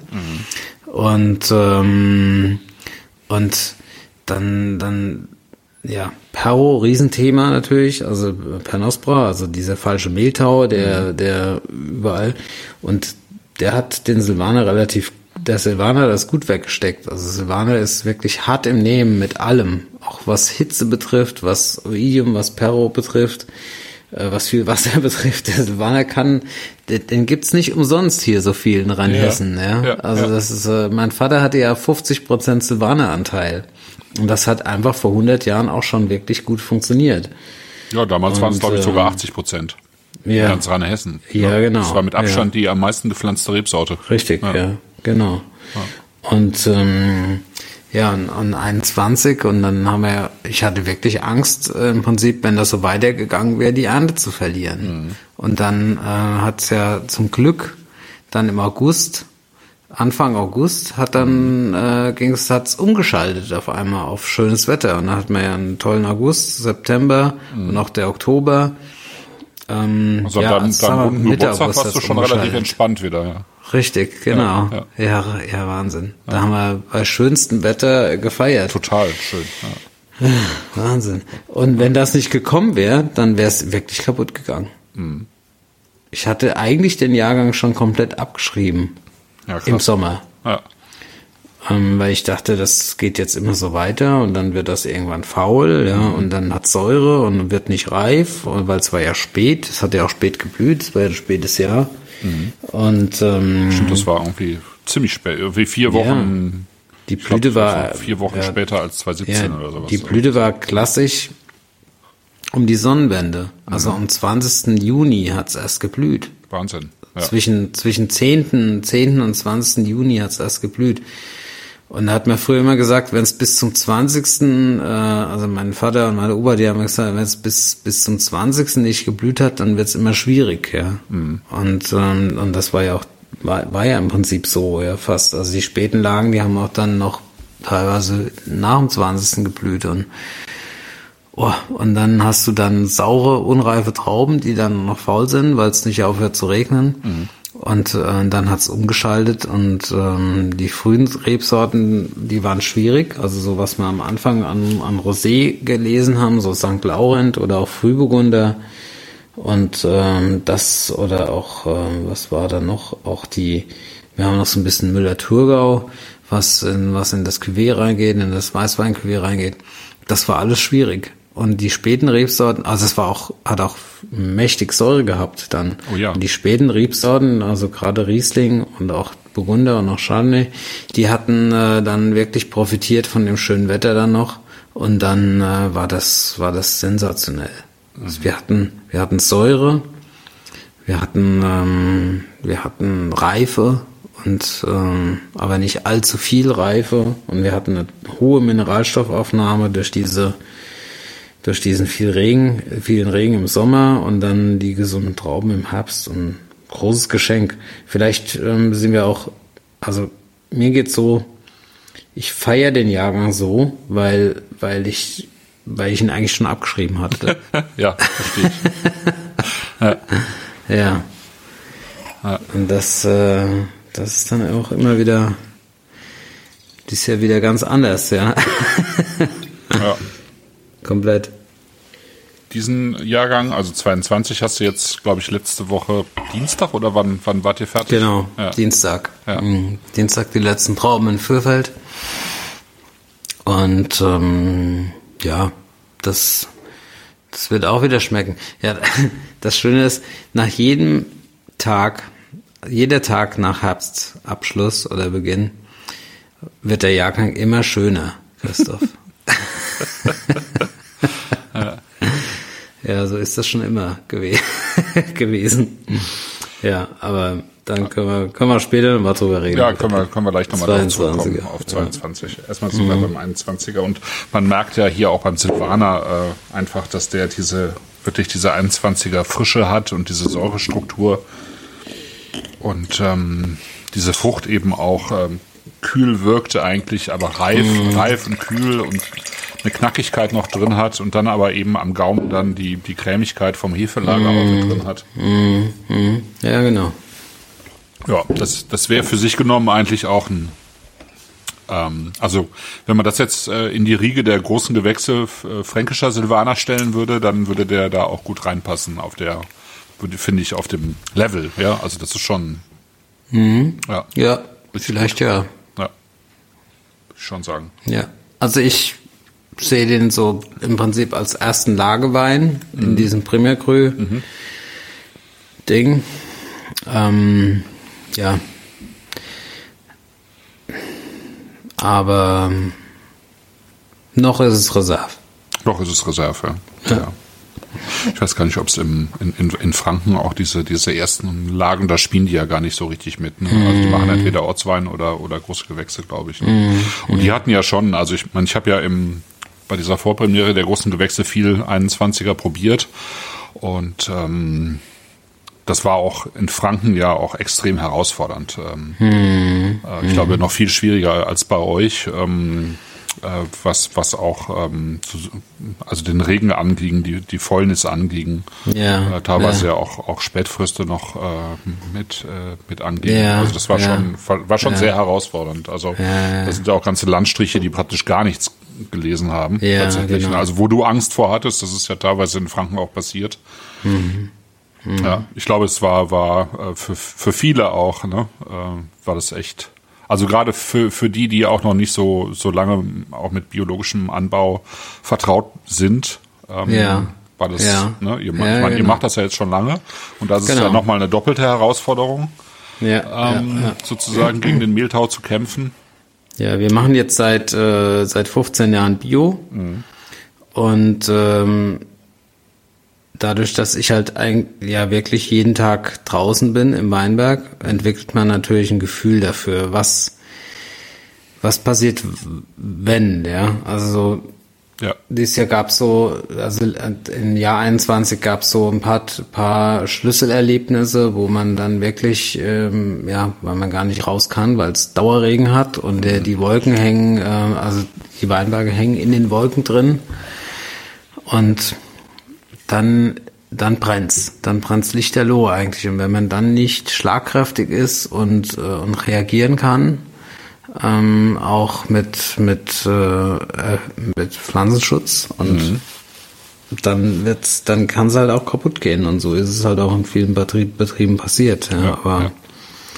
Und ähm, und dann dann ja, Perro, Riesenthema natürlich, also Pernospora, also dieser falsche Mehltau, der, der überall, und der hat den Silvaner relativ, der Silvaner das gut weggesteckt. Also Silvaner ist wirklich hart im Nehmen mit allem, auch was Hitze betrifft, was Oidium, was Perro betrifft, äh, was viel Wasser <laughs> betrifft. Der Silvaner kann, den, den gibt's nicht umsonst hier so viel in Rheinhessen, ja. ja, also ja. das ist, äh, mein Vater hatte ja 50% Silvaner-Anteil. Und das hat einfach vor 100 Jahren auch schon wirklich gut funktioniert. Ja, damals waren es, glaube ich, äh, sogar 80 Prozent. Ja. Ganz reine Hessen. Ja, genau. Das war mit Abstand die am meisten gepflanzte Rebsorte. Richtig, ja, genau. Und ähm, ja, an, an 21 und dann haben wir, ich hatte wirklich Angst, äh, im Prinzip, wenn das so weitergegangen wäre, die Ernte zu verlieren. Und dann äh, hat's ja zum Glück dann im August, Anfang August, hat dann äh, ging's, hat's umgeschaltet auf einmal auf schönes Wetter. Und dann hatten wir ja einen tollen August, September und auch der Oktober. Ähm, Also ja, wir, deinem runden Mitte Geburtstag August warst du schon relativ entspannt wieder. Ja. Richtig, genau. Ja, Ja, ja, Wahnsinn. Da haben wir bei schönstem Wetter gefeiert. Total schön. Ja. <laughs> Wahnsinn. Und wenn das nicht gekommen wäre, dann wäre es wirklich kaputt gegangen. Mhm. Ich hatte eigentlich den Jahrgang schon komplett abgeschrieben Ja, im Sommer. Ja. Ähm, weil ich dachte, das geht jetzt immer so weiter und dann wird das irgendwann faul, ja, Mhm. und dann hat Säure und wird nicht reif, weil es war ja spät, es hat ja auch spät geblüht, es war ja ein spätes Jahr. Mhm. Und ähm, Stimmt, das war irgendwie ziemlich spät. Irgendwie vier Wochen. die ich glaub, Blüte das war vier Wochen ja, später als 2017 oder sowas. Die Blüte war klassisch um die Sonnenwende. Also Mhm. am 20. Juni hat es erst geblüht. Wahnsinn. Ja. Zwischen, zwischen 10., 10. und 20. Juni hat es erst geblüht. Und da hat man früher immer gesagt, wenn es bis zum 20., äh, also mein Vater und meine Opa, die haben gesagt, wenn es bis, bis zum 20. nicht geblüht hat, dann wird es immer schwierig, ja. Mhm. Und, ähm, und das war ja auch, war, war ja im Prinzip so, ja, fast. Also die späten Lagen, die haben auch dann noch teilweise nach dem 20. geblüht und Oh, und dann hast du dann saure, unreife Trauben, die dann noch faul sind, weil es nicht aufhört zu regnen. Mhm. Und äh, dann hat's umgeschaltet und ähm, die frühen Rebsorten, die waren schwierig. Also so was wir am Anfang an, an Rosé gelesen haben, so St. Laurent oder auch Frühburgunder. Und ähm, das oder auch, äh, was war da noch? Auch die, wir haben noch so ein bisschen Müller-Thurgau, was in, was in das Cuvée reingeht, in das Weißwein-Cuvée reingeht. Das war alles schwierig. Und die späten Rebsorten, also es war auch, hat auch mächtig Säure gehabt dann. Oh ja. Und die späten Rebsorten, also gerade Riesling und auch Burgunder und auch Chardonnay, die hatten äh, dann wirklich profitiert von dem schönen Wetter dann noch. Und dann äh, war das, war das sensationell. Mhm. Also wir hatten, wir hatten Säure, wir hatten, ähm, wir hatten Reife und ähm, aber nicht allzu viel Reife und wir hatten eine hohe Mineralstoffaufnahme durch diese durch diesen viel Regen, vielen Regen im Sommer und dann die gesunden Trauben im Herbst und großes Geschenk. Vielleicht ähm, sind wir auch, also mir geht's so, ich feiere den Jahrgang so, weil, weil ich, weil ich ihn eigentlich schon abgeschrieben hatte. <laughs> ja, verstehe ich. <laughs> ja. ja. ja. Und das, äh, das ist dann auch immer wieder, das ist ja wieder ganz anders, ja. ja <laughs> komplett. Diesen Jahrgang, also 22, hast du jetzt, glaube ich, letzte Woche Dienstag oder wann, wann wart ihr fertig? Genau, ja. Dienstag. Ja. Mhm. Dienstag die letzten Trauben in Fürfeld. Und ähm, ja, das, das wird auch wieder schmecken. Ja, <laughs> das Schöne ist, nach jedem Tag, jeder Tag nach Herbstabschluss oder Beginn, wird der Jahrgang immer schöner, Christoph. <laughs> <laughs> ja. <laughs> ja, so ist das schon immer gew <laughs> gewesen. Ja, aber dann können wir, können wir später nochmal drüber reden. Ja, können wir, können wir gleich nochmal drauf zurückkommen auf 22. Ja. Erstmal sind wir mhm. beim 21er und man merkt ja hier auch beim Silvaner äh, einfach, dass der diese, wirklich diese 21er Frische hat und diese Säurestruktur und ähm, diese Frucht eben auch ähm, kühl wirkte eigentlich, aber reif, mm. reif und kühl und eine Knackigkeit noch drin hat und dann aber eben am Gaumen dann die, die Cremigkeit vom Hefelager mm. auch mit drin hat. Mm. Ja, genau. Ja, das, das wäre für sich genommen eigentlich auch ein, ähm, also wenn man das jetzt äh, in die Riege der großen Gewächse äh, fränkischer Silvaner stellen würde, dann würde der da auch gut reinpassen auf der, finde ich, auf dem Level. Ja, also das ist schon. Mhm. Ja, ja vielleicht gut. ja schon sagen. Ja, also ich sehe den so im Prinzip als ersten Lagewein mhm. in diesem Premier Cru mhm. Ding. Ähm, ja. Aber noch ist es Reserve. Noch ist es Reserve, ja. ja. Ich weiß gar nicht, ob es in, in, in Franken auch diese, diese ersten Lagen, da spielen die ja gar nicht so richtig mit. Ne? Also die machen entweder Ortswein oder, oder große Gewächse, glaube ich. Ne? Mhm. Und die hatten ja schon, also ich meine, ich habe ja im, bei dieser Vorpremiere der großen Gewächse viel 21er probiert und ähm, das war auch in Franken ja auch extrem herausfordernd. Ähm, hm. äh, ich glaube, noch viel schwieriger als bei euch. Ähm, äh, was, was auch ähm, also den Regen anging, die, die Fäulnis anging, ja, äh, teilweise ja. ja, auch, auch Spätfröste noch äh, mit, äh, mit anging. Ja, also das war ja. schon, war schon sehr herausfordernd. Also das sind ja auch ganze Landstriche, die praktisch gar nichts gelesen haben. Ja, tatsächlich. Genau. Also wo du Angst vor hattest, das ist ja teilweise in Franken auch passiert. Mhm. Mhm. Ja, ich glaube, es war, war äh, für, für viele auch, ne, äh, war das echt also gerade für, für die, die auch noch nicht so, so lange auch mit biologischem Anbau vertraut sind, ähm, ja. war das, ja. ne, ihr, ja, meine, genau. ihr macht das ja jetzt schon lange und das genau. ist ja genau. nochmal eine doppelte Herausforderung, ja, ähm, sozusagen gegen den Mehltau zu kämpfen. Ja, wir machen jetzt seit, äh, seit 15 Jahren Bio mhm. und ähm, dadurch, dass ich halt ein, ja wirklich jeden Tag draußen bin im Weinberg, entwickelt man natürlich ein Gefühl dafür, was was passiert, wenn, ja. Also Ja. Dieses Jahr gab es so, also im Jahr 21 gab es so ein paar, paar Schlüsselerlebnisse, wo man dann wirklich, ähm, ja, weil man gar nicht raus kann, weil es Dauerregen hat und der, die Wolken hängen, äh, also die Weinberge hängen in den Wolken drin. Und dann dann brennt's, dann brennt's lichterloh eigentlich. Und wenn man dann nicht schlagkräftig ist und äh, und reagieren kann, ähm, auch mit mit äh, äh, mit Pflanzenschutz und mhm. dann wird's, dann kann es halt auch kaputt gehen und so ist es halt auch in vielen Betrieb, Betrieben passiert. Ja, ja aber ja.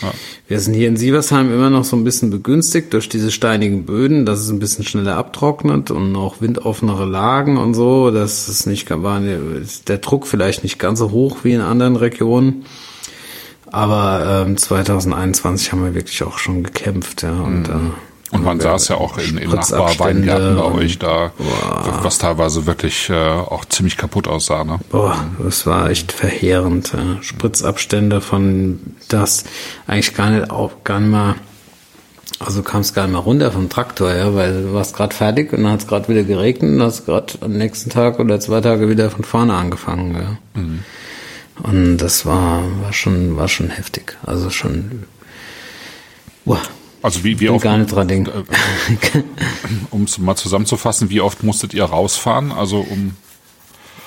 Ja. wir sind hier in Sieversheim immer noch so ein bisschen begünstigt durch diese steinigen Böden, dass es ein bisschen schneller abtrocknet und auch windoffenere Lagen und so, dass es nicht war der Druck vielleicht nicht ganz so hoch wie in anderen Regionen. Aber ähm, 2021 haben wir wirklich auch schon gekämpft, ja. Und, mhm. äh, und man saß ja auch in, in Nachbarweingärten bei euch da, boah. was teilweise wirklich äh, auch ziemlich kaputt aussah. Ne? Boah, das war echt verheerend. Ja. Spritzabstände von das eigentlich gar nicht auch gar nicht mal, also kam es gar nicht mal runter vom Traktor, ja, weil du warst gerade fertig und dann hat es gerade wieder geregnet und hast gerade am nächsten Tag oder zwei Tage wieder von vorne angefangen. Ja. Mhm. Und das war, war schon, war schon heftig. Also schon, boah. Also wie, wie oft, gar nicht dran denken. <laughs> Äh, um es mal zusammenzufassen, wie oft musstet ihr rausfahren? Also um.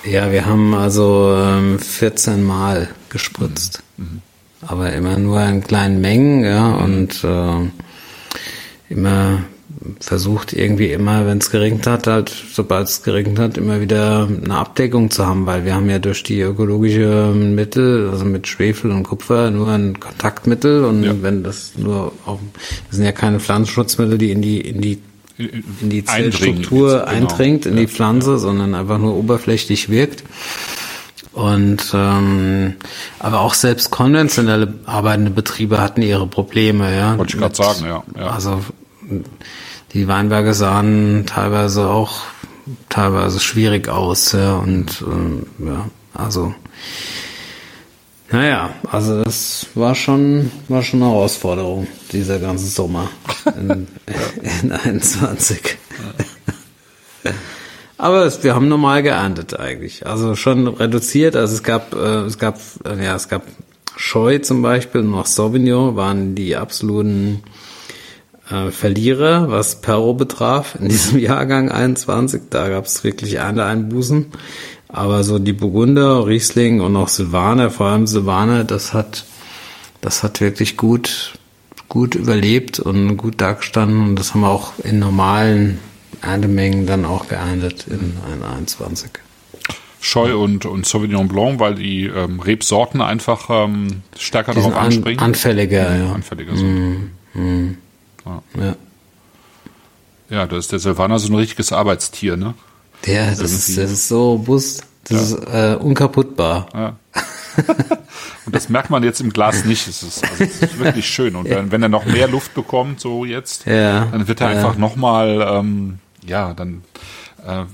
Ja, wir haben also ähm, 14 Mal gespritzt. Mhm. mhm. Aber immer nur in kleinen Mengen, ja, und äh, immer versucht irgendwie immer, wenn es geregnet hat, halt, sobald es geregnet hat, immer wieder eine Abdeckung zu haben, weil wir haben ja durch die ökologische Mittel, also mit Schwefel und Kupfer, nur ein Kontaktmittel und ja. wenn das nur auch, das sind ja keine Pflanzenschutzmittel, die in die, in die in die Zellstruktur genau. eindringt, in ja. die Pflanze, ja. sondern einfach nur oberflächlich wirkt. Und ähm, aber auch selbst konventionelle arbeitende Betriebe hatten ihre Probleme, ja. Wollte ich gerade sagen, ja, ja. Also die Weinberge sahen teilweise auch teilweise schwierig aus, ja, und ähm, ja, also naja, also das war schon, war schon eine Herausforderung, dieser ganze Sommer in, <laughs> in 21. Aber es, wir haben normal geerntet eigentlich. Also schon reduziert. Also es gab, äh, es gab, äh, ja, es gab Scheu zum Beispiel und auch Sauvignon waren die absoluten äh, Verlierer, was Perro betraf, in diesem <laughs> Jahrgang 21. Da gab es wirklich Ernteeinbußen. Aber so die Burgunder, Riesling und auch Silvaner, vor allem Silvaner, das hat, das hat wirklich gut, gut überlebt und gut dagestanden. Und das haben wir auch in normalen Erntemengen dann auch geerntet in 21. Scheu und, und Sauvignon Blanc, weil die ähm, Rebsorten einfach ähm, stärker die darauf anspringen. Anfälliger, ja. Anfälliger sind. Mm, mm. Ja. ja. Da ist der Silvaner so ein richtiges Arbeitstier, ne? Ja, das, ist, das ist so robust. Das ja. ist äh, unkaputtbar. Ja. <laughs> und das merkt man jetzt im Glas nicht. Es ist, also es ist wirklich schön. Und wenn, wenn er noch mehr Luft bekommt, so jetzt, dann wird er einfach nochmal, ähm, ja, dann äh,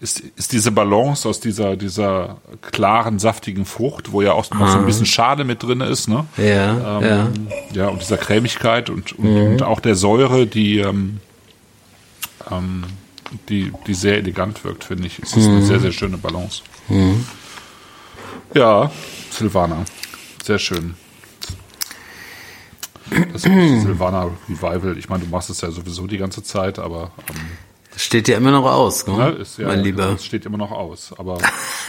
ist, ist diese Balance aus dieser, dieser klaren, saftigen Frucht, wo ja auch noch so ein bisschen Schade mit drin ist, ne? Ja, ähm, ja. Ja, und dieser Cremigkeit und, und, mhm. und auch der Säure, die, ähm, ähm, die, die sehr elegant wirkt, finde ich. Es ist mhm. eine sehr, sehr schöne Balance. Mhm. Ja, Silvana. Sehr schön. Das <clears throat> Silvana Revival. Ich meine, du machst es ja sowieso die ganze Zeit, aber ähm, Steht ja immer noch aus, ne? Ja, ist, ja, mein Lieber. Es steht immer noch aus, aber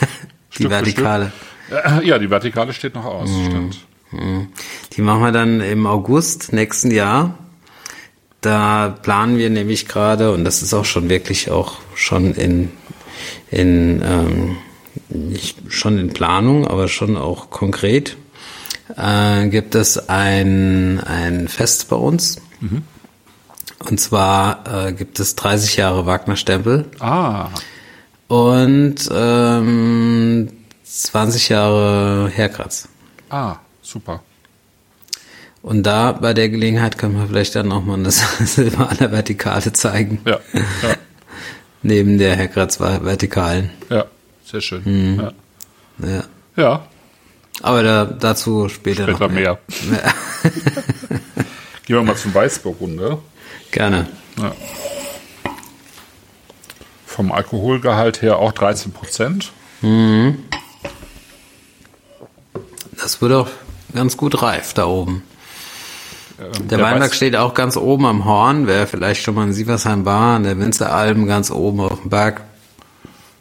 <laughs> die Vertikale. Stück, ja, die Vertikale steht noch aus, mhm. stimmt. Mhm. Die machen wir dann im August nächsten Jahr. Da planen wir nämlich gerade, und das ist auch schon wirklich auch schon in, in ähm, nicht schon in Planung, aber schon auch konkret, äh, gibt es ein, ein Fest bei uns. Mhm. Und zwar äh, gibt es 30 Jahre Wagner-Stempel. Ah. Und ähm, 20 Jahre Herkratz. Ah, super. Und da bei der Gelegenheit können wir vielleicht dann nochmal eine <laughs> Silvaner Vertikale zeigen. Ja. ja. <laughs> Neben der Herkratz Vertikalen. Ja, sehr schön. Mhm. Ja. ja. Ja. Aber da, dazu später, später noch mehr. mehr. <laughs> Gehen wir mal zum Weißburgunder. Gerne. Ja. vom Alkoholgehalt her auch 13 Prozent. Das wird auch ganz gut reif da oben. Ähm, Der Weinberg weiß- steht auch ganz oben am Horn. Wer vielleicht schon mal in Sieversheim war, an der Winzeralm ganz oben auf dem Berg.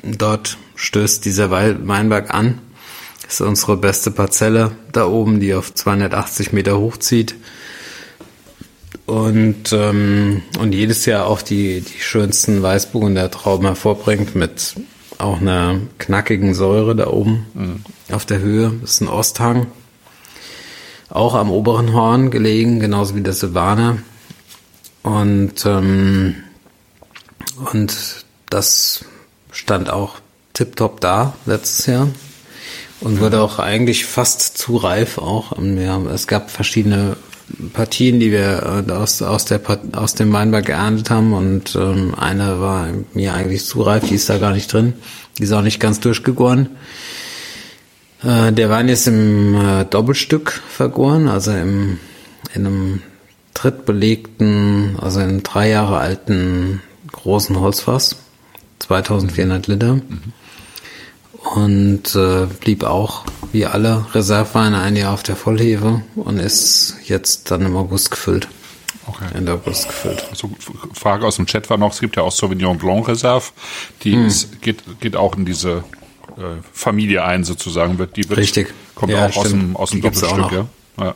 Dort stößt dieser Wei- Weinberg an. Das ist unsere beste Parzelle da oben, die auf 280 Meter hochzieht. Und, ähm, und jedes Jahr auch die, die schönsten Weißburgunder Trauben hervorbringt mit auch einer knackigen Säure da oben auf der Höhe. Das ist ein Osthang auch am oberen Horn gelegen, genauso wie der Silvaner. Und, ähm, und das stand auch tipptopp da letztes Jahr und wurde auch eigentlich fast zu reif auch. Haben, es gab verschiedene Partien, die wir äh, aus, aus, der, aus dem Weinberg geerntet haben und ähm, eine war mir eigentlich zu reif, die ist da gar nicht drin. Die ist auch nicht ganz durchgegoren. Äh, Der Wein ist im äh, Doppelstück vergoren, also im, in einem drittbelegten, also in einem drei Jahre alten großen Holzfass, 2400 Liter. Und äh, blieb auch wie alle Reserveweine ein Jahr auf der Vollhefe und ist jetzt dann im August gefüllt. Okay. Ende August gefüllt. Also Frage aus dem Chat war noch, es gibt ja auch Sauvignon Blanc Reserve, die Hm. ist, geht, geht auch in diese äh, Familie ein sozusagen, wird die wird, Richtig. kommt Ja, auch aus stimmt. dem, aus dem Die gibt's auch Doppelstück, ja? ja.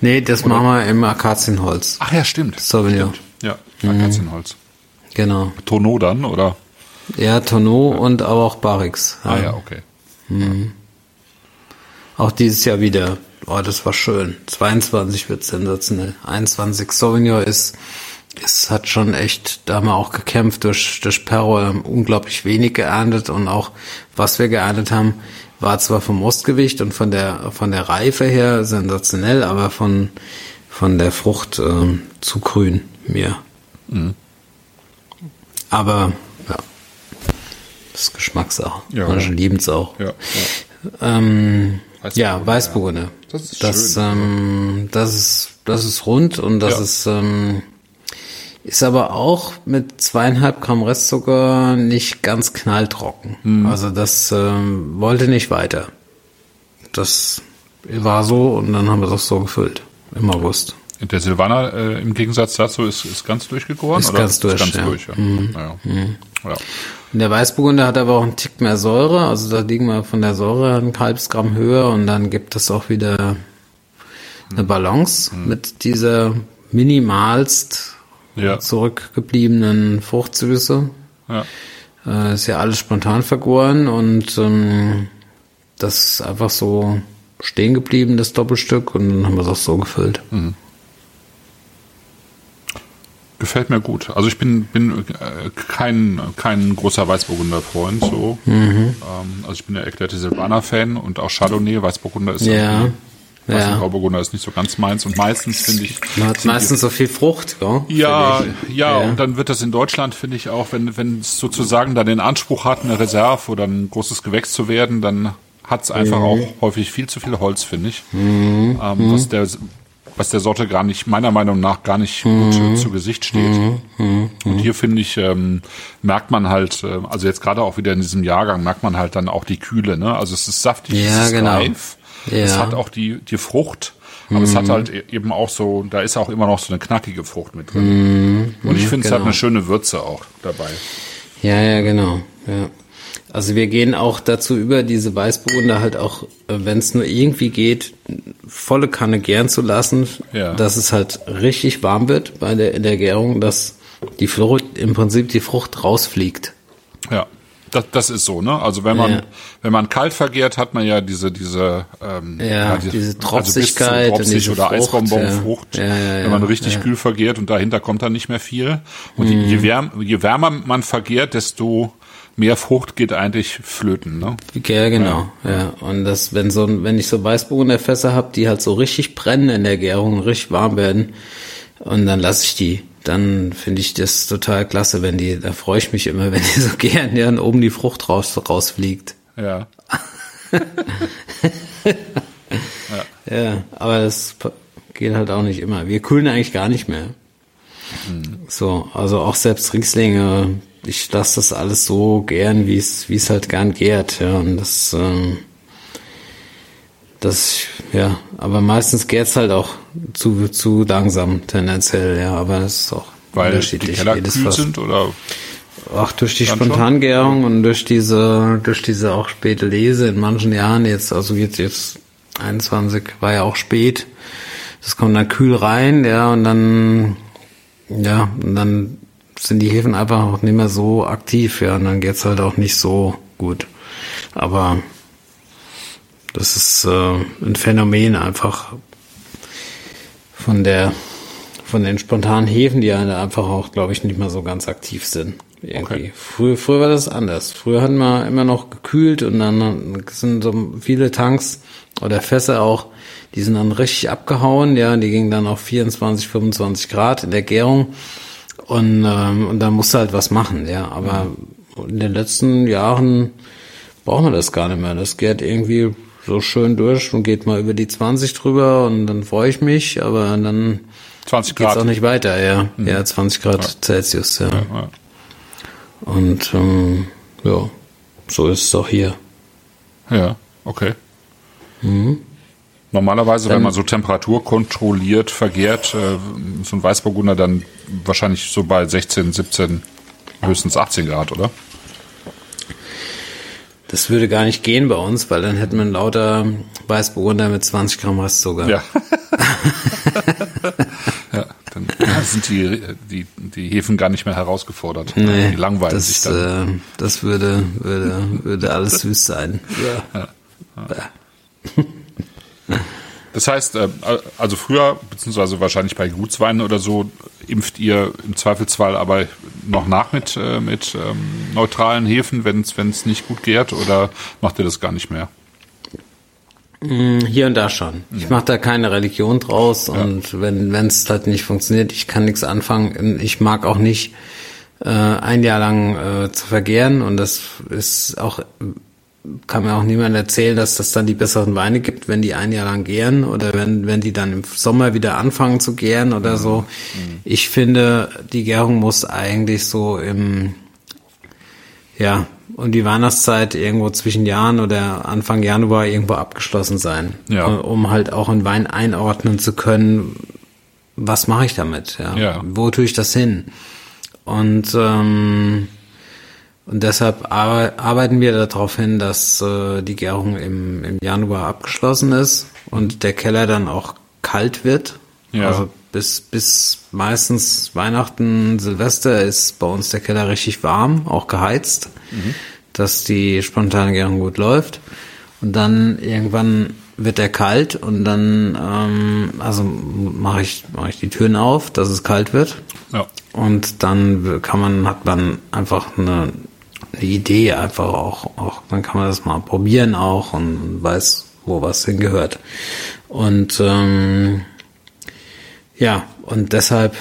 Nee, das machen wir im Akazienholz. Ach ja, stimmt. Sauvignon. Stimmt. Ja, Akazienholz. Genau. Tonneau dann, oder? Ja, Tonneau und aber auch Barix. Ah ja, okay. Auch dieses Jahr wieder. Oh, das war schön. 22 wird sensationell. 21 Sauvignon ist, es hat schon echt, da haben wir auch gekämpft durch, durch Perro, haben unglaublich wenig geerntet und auch was wir geerntet haben, war zwar vom Ostgewicht und von der, von der Reife her sensationell, aber von, von der Frucht ähm, zu grün mir. Aber, ja. Das ist Geschmackssache. Ja. Manche lieben es auch. Ja, ja. Ähm, ja, Weißburgunder. Das ist das, schön. ähm, das ist, das ist rund und das ist, ähm, ist aber auch mit zweieinhalb Gramm Restzucker nicht ganz knalltrocken. Hm. Also das ähm, wollte nicht weiter. Das war so und dann haben wir das so gefüllt im August. Der Silvaner äh, im Gegensatz dazu ist, ist ganz durchgegoren? Ist oder? ganz durch, Ist ganz ja. Mhm. durch, ja. Ja. ja. Und der Weißburgunder hat aber auch einen Tick mehr Säure, also da liegen wir von der Säure ein halbes Gramm höher und dann gibt es auch wieder eine Balance mit dieser minimalst Ja. zurückgebliebenen Fruchtsüße. Ja. Äh, ist ja alles spontan vergoren und ähm, das ist einfach so stehen geblieben, das Doppelstück, und dann haben wir es auch so gefüllt. Gefällt mir gut. Also ich bin, bin äh, kein, kein großer Weißburgunder-Freund. So. Mhm. Ähm, also ich bin ja erklärte Silvaner-Fan und auch Chardonnay, Weißburgunder ist Ja, Weißen ja. Grauburgunder ist nicht so ganz meins und meistens finde ich Man hat meistens so viel Frucht, gell? Ja, ich. ja, und dann wird das in Deutschland, finde ich auch, wenn, wenn es sozusagen dann den Anspruch hat, eine Reserve oder ein großes Gewächs zu werden, dann hat es einfach auch häufig viel zu viel Holz, finde ich. Ähm, was der was der Sorte gar nicht, meiner Meinung nach, gar nicht gut äh, zu Gesicht steht. Und hier finde ich, ähm, merkt man halt, äh, also jetzt gerade auch wieder in diesem Jahrgang, merkt man halt dann auch die Kühle, ne? Also es ist saftig, Ja, es ist genau. reif, es Ja. hat auch die, die Frucht, aber es hat halt e- eben auch so, da ist auch immer noch so eine knackige Frucht mit drin. Und ich finde, es hat genau. eine schöne Würze auch dabei. Ja, ja, genau. Ja. Also wir gehen auch dazu über, diese Weißburgunder halt auch, äh, wenn es nur irgendwie geht, volle Kanne gären zu lassen, Ja. dass es halt richtig warm wird bei der in der Gärung, dass die Frucht im Prinzip die Frucht rausfliegt. Ja, das, das ist so, ne? Also wenn man Ja. wenn man kalt vergärt, hat man ja diese diese ähm, Ja, die- diese also zu Tropfigkeit trotzig diese oder Frucht, Eisbonbonfrucht. ja. Ja, ja, wenn man ja, richtig ja. Mhm. kühl vergärt und dahinter kommt dann nicht mehr viel. Und je, je, wärm, je wärmer man vergärt, desto mehr Frucht geht eigentlich flöten, ne? Ja, genau. Ja. Und das, wenn so, wenn ich so Weißburgunder Fässer habe, die halt so richtig brennen in der Gärung, richtig warm werden, und dann lasse ich die. Dann finde ich das total klasse, wenn die, da freue ich mich immer, <laughs> wenn die so gären, ja, und oben die Frucht raus, rausfliegt. Ja. <laughs> Ja, aber das geht halt auch nicht immer. Wir kühlen eigentlich gar nicht mehr. So, also auch selbst Rieslinge ich lasse das alles so gern, wie es wie es halt gern gärt, ja. Und das, ähm, das, ja, aber meistens gärt's halt auch zu zu langsam tendenziell, ja. Aber das ist auch Weil die unterschiedlich. Keller jedes kühl sind oder Ach, durch die? Spontangärung und durch diese, durch diese auch späte Lese in manchen Jahren jetzt, also jetzt, jetzt 21 war ja auch spät. Das kommt dann kühl rein, ja, und dann, ja, und dann sind die Hefen einfach auch nicht mehr so aktiv, ja, und dann geht's halt auch nicht so gut. Aber das ist äh, ein Phänomen einfach von der von den spontanen Hefen, die ja einfach auch, glaube ich, nicht mehr so ganz aktiv sind. Okay. Früher, früher war das anders. Früher hatten wir immer noch gekühlt und dann sind so viele Tanks oder Fässer auch, die sind dann richtig abgehauen, ja, die gingen dann auf 24, 25 Grad in der Gärung und, ähm, und da musste halt was machen, ja. Aber in den letzten Jahren brauchen wir das gar nicht mehr. Das geht irgendwie so schön durch und geht mal über die 20 drüber und dann freue ich mich, aber dann 20 geht's Grad? auch nicht weiter, ja. Ja, 20 Grad Celsius, ja. Ja. Und ähm, ja, so ist es auch hier. Ja, okay. Normalerweise, wenn man so Temperatur kontrolliert vergärt, äh, so ein Weißburgunder dann wahrscheinlich so bei 16, 17, höchstens 18 Grad, oder? Das würde gar nicht gehen bei uns, weil dann hätten wir lauter Weißburgunder mit 20 Gramm Restzucker. Ja. <laughs> ja, dann sind die, die, die Hefen gar nicht mehr herausgefordert. Nee, die langweilen das, sich dann. Äh, das würde, würde, würde alles süß sein. Ja. Das heißt, äh, also früher, beziehungsweise wahrscheinlich bei Gutsweinen oder so, impft ihr im Zweifelsfall aber noch nach mit, äh, mit ähm, neutralen Hefen, wenn es nicht gut gärt, oder macht ihr das gar nicht mehr? Hier und da schon. Ich mache da keine Religion draus und wenn wenn es halt nicht funktioniert, ich kann nichts anfangen. Ich mag auch nicht äh, ein Jahr lang äh, zu vergären und das ist auch kann mir auch niemand erzählen, dass das dann die besseren Weine gibt, wenn die ein Jahr lang gären oder wenn wenn die dann im Sommer wieder anfangen zu gären oder so. Ich finde, die Gärung muss eigentlich so im ja, und die Weihnachtszeit irgendwo zwischen Jahren oder Anfang Januar irgendwo abgeschlossen sein. Ja. Um halt auch einen Wein einordnen zu können, was mache ich damit? Ja? Ja. Wo tue ich das hin? Und, ähm, und deshalb ar arbeiten wir darauf hin, dass äh, die Gärung im, im Januar abgeschlossen ist und der Keller dann auch kalt wird. Ja. Also bis, bis meistens Weihnachten, Silvester ist bei uns der Keller richtig warm, auch geheizt, dass die spontane Gärung gut läuft. Und dann irgendwann wird er kalt und dann ähm, also mache ich mache ich die Türen auf, dass es kalt wird. Ja. Und dann kann man hat man einfach eine Idee einfach auch auch dann kann man das mal probieren auch und weiß wo was hingehört. Und ähm, ja, und deshalb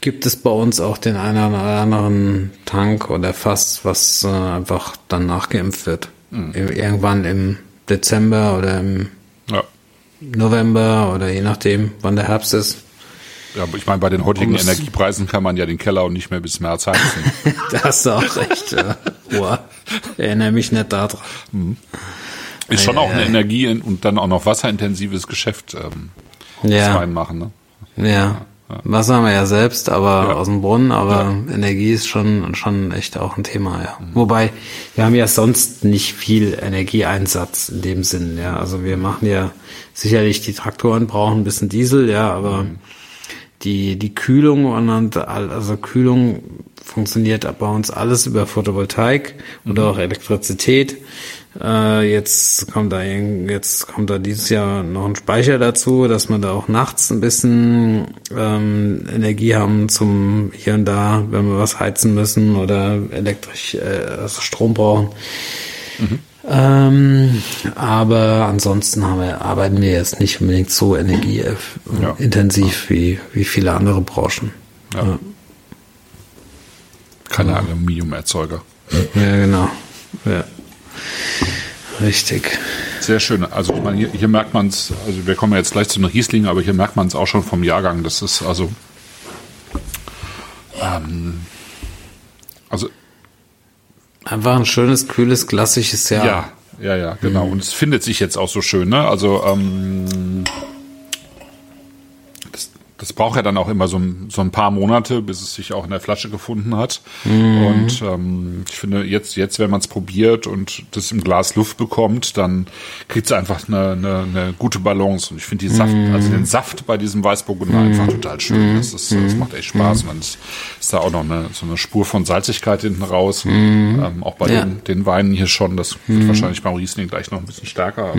gibt es bei uns auch den einen oder anderen Tank oder Fass, was äh, einfach dann nachgeimpft wird. Irgendwann im Dezember oder im ja. November oder je nachdem, wann der Herbst ist. Ja, ich meine, bei den heutigen das- Energiepreisen kann man ja den Keller auch nicht mehr bis März heizen. <laughs> da hast du auch recht. Ja. Boah, erinnere mich nicht daran. Ist schon auch ei, eine ei. Energie- und dann auch noch wasserintensives Geschäft, ähm, das Ja, reinmachen, ne? ja. Wasser haben wir ja selbst, aber Ja. aus dem Brunnen, aber Energie ist schon, schon echt auch ein Thema, ja. Wobei, wir haben ja sonst nicht viel Energieeinsatz in dem Sinn, ja. Also wir machen ja sicherlich die Traktoren brauchen ein bisschen Diesel, ja, aber die, die Kühlung und also Kühlung funktioniert bei uns alles über Photovoltaik oder auch Elektrizität. Äh, jetzt kommt da jetzt kommt da dieses Jahr noch ein Speicher dazu, dass man da auch nachts ein bisschen ähm, Energie haben zum hier und da, wenn wir was heizen müssen oder elektrisch äh, also Strom brauchen. Ähm, aber ansonsten wir, arbeiten wir jetzt nicht unbedingt so energieintensiv wie, wie viele andere Branchen. Ja. Keine Aluminiumerzeuger. Ja, genau. Ja. Richtig. Sehr schön. Also ich meine, hier, hier merkt man es, also wir kommen ja jetzt gleich zu den Riesling, aber hier merkt man es auch schon vom Jahrgang. Das ist also ähm, Also Einfach ein schönes, kühles, klassisches Jahr. ja, ja, ja, genau. Und es findet sich jetzt auch so schön, ne? Also ähm, das, braucht ja dann auch immer so ein, so ein paar Monate, bis es sich auch in der Flasche gefunden hat. Und ähm, ich finde, jetzt, jetzt, wenn man es probiert und das im Glas Luft bekommt, dann kriegt es einfach eine, eine, eine gute Balance. Und ich finde die Saft, also den Saft bei diesem Weißburgunder einfach total schön. Das, ist, das macht echt Spaß. Und dann ist, ist da auch noch eine, so eine Spur von Salzigkeit hinten raus. Ähm, auch bei Ja. den, den Weinen hier schon. Das wird wahrscheinlich beim Riesling gleich noch ein bisschen stärker. Aber,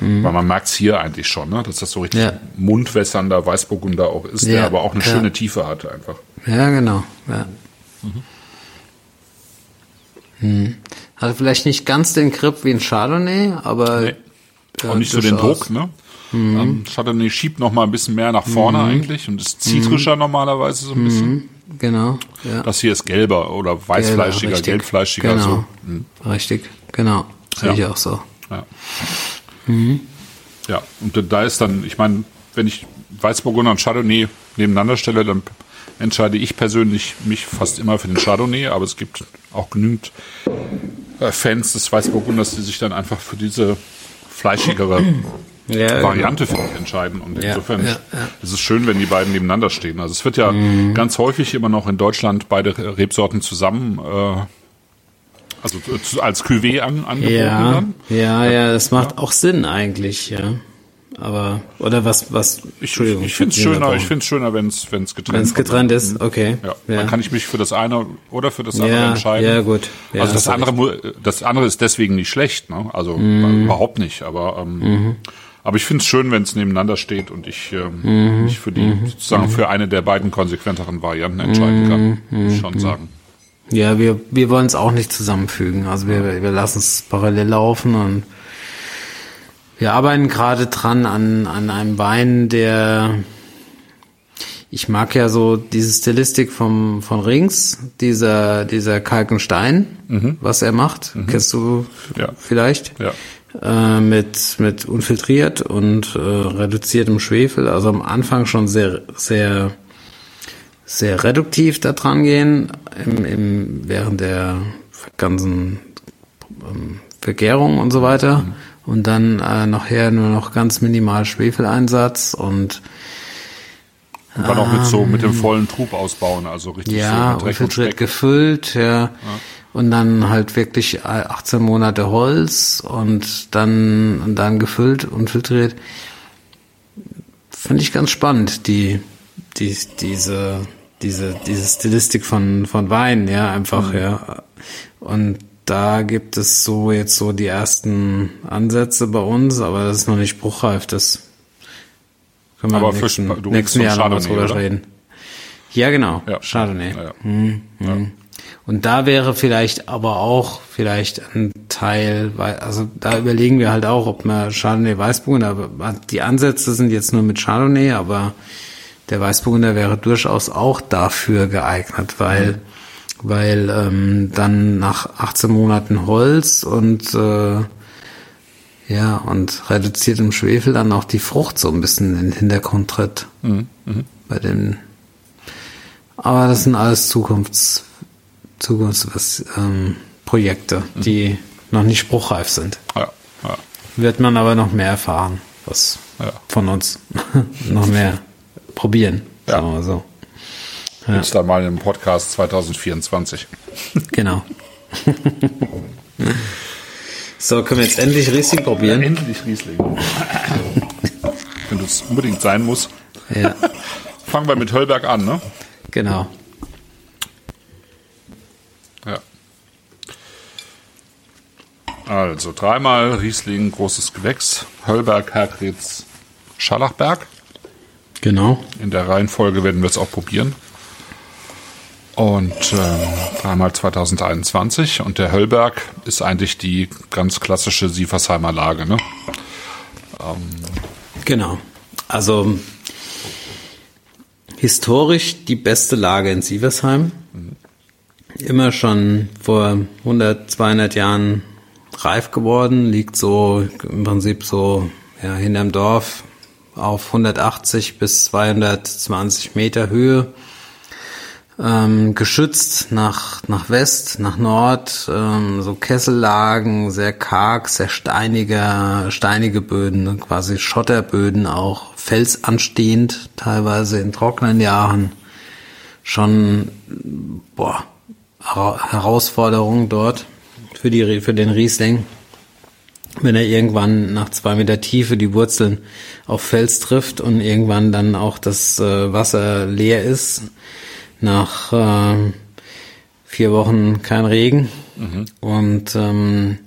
Weil man merkt es hier eigentlich schon, ne? dass das so richtig Ja. mundwässernder Weißburgunder auch ist, der Ja, aber auch eine ja. schöne Tiefe hat einfach. Ja, genau. Ja. Hm. Hat vielleicht nicht ganz den Grip wie ein Chardonnay, aber Nee. auch nicht so den. Druck, ne? Ähm, Chardonnay schiebt noch mal ein bisschen mehr nach vorne eigentlich und ist zitrischer normalerweise so ein bisschen. Genau. Ja. Das hier ist gelber oder weißfleischiger, richtig. gelbfleischiger. Genau. So. Hm, Richtig, genau. Sehe Ja. ich auch so. Ja. ja, und da ist dann, ich meine, wenn ich Weißburgunder und Chardonnay nebeneinander stelle, dann entscheide ich persönlich mich fast immer für den Chardonnay, aber es gibt auch genügend äh, Fans des Weißburgunders, die sich dann einfach für diese fleischigere Ja, Variante ich, entscheiden. Und insofern ja, ja. ist es schön, wenn die beiden nebeneinander stehen. Also es wird ja Mhm. ganz häufig immer noch in Deutschland beide Rebsorten zusammen, äh, also als Cuvée an, angeboten Ja, dann. ja, ja, das macht auch Sinn eigentlich, ja. Aber, oder was, was, Ich, ich finde es schöner, ich find's schöner, wenn es getrennt Wenn es getrennt ist, okay. Ja, dann kann ich mich für das eine oder für das andere Ja, entscheiden. ja, gut. Ja, also das andere, mu- das andere ist deswegen nicht schlecht, ne? Also Mhm. überhaupt nicht. Aber ähm, aber ich finde es schön, wenn es nebeneinander steht und ich ähm, Mhm. mich für die sozusagen für eine der beiden konsequenteren Varianten entscheiden kann, Mhm. muss ich schon sagen. Ja, wir, wir wollen es auch nicht zusammenfügen. Also wir, wir lassen es parallel laufen und wir arbeiten gerade dran an, an einem Wein, der ich mag ja so diese Stilistik vom, von Rings, dieser, dieser Kalkenstein, was er macht. Kennst du Ja. vielleicht? Ja. Äh, mit, mit unfiltriert und äh, reduziertem Schwefel. Also am Anfang schon sehr, sehr, sehr reduktiv da dran gehen, im, im, während der ganzen ähm, Vergärung und so weiter. Und dann äh, nachher nur noch ganz minimal Schwefeleinsatz und Und dann auch mit so mit dem vollen Trub ausbauen, also richtig ja, so mit Dreck und gefüllt, ja. Und dann halt wirklich 18 Monate Holz und dann, und dann gefüllt und filtriert. Finde ich ganz spannend, die, die, diese, diese, diese Stilistik von, von Wein, ja, einfach, ja. Und da gibt es so jetzt so die ersten Ansätze bei uns, aber das ist noch nicht spruchreif, das können wir Aber im für nächsten, du nächsten Jahr noch mal drüber oder? reden. Ja, genau. Ja. Chardonnay. Ja, ja. Und da wäre vielleicht aber auch vielleicht ein Teil, also da überlegen wir halt auch, ob man Chardonnay Weißburgunder, aber die Ansätze sind jetzt nur mit Chardonnay, aber der Weißburgunder wäre durchaus auch dafür geeignet, weil, weil ähm, dann nach 18 Monaten Holz und äh, ja, und reduziertem Schwefel dann auch die Frucht so ein bisschen in den Hintergrund tritt. Bei den aber das sind alles Zukunfts, Zukunfts ähm, Projekte, die noch nicht spruchreif sind. Ja, ja. Wird man aber noch mehr erfahren, was Ja. von uns <laughs> noch mehr probieren. Ja. Sagen wir mal so. Gibt's da mal im Podcast 2024. Genau. <laughs> so, können wir jetzt endlich Riesling probieren? Endlich Riesling. Wenn das unbedingt sein muss. Ja, <laughs> Fangen wir mit Höllberg an, ne? genau. Ja. Also dreimal Riesling, großes Gewächs, Höllberg, Herkritz, Scharlachberg. Genau. In der Reihenfolge werden wir es auch probieren. Und äh, dreimal 2021. Und der Höllberg ist eigentlich die ganz klassische Sieversheimer Lage. Ne? Genau. Also historisch die beste Lage in Sieversheim. Immer schon vor 100, 200 Jahren reif geworden, liegt so im Prinzip so ja, hinterm Dorf auf 180 bis 220 Meter Höhe. Ähm, geschützt nach, nach West, nach Nord, ähm, so Kessellagen, sehr karg, sehr steiniger, steinige Böden, ne, quasi Schotterböden auch, felsanstehend, teilweise in trockenen Jahren. Schon, boah, Herausforderung dort für die, für den Riesling. Wenn er irgendwann nach zwei Meter Tiefe die Wurzeln auf Fels trifft und irgendwann dann auch das äh, Wasser leer ist, nach äh, vier Wochen kein Regen. Mhm. Und ähm,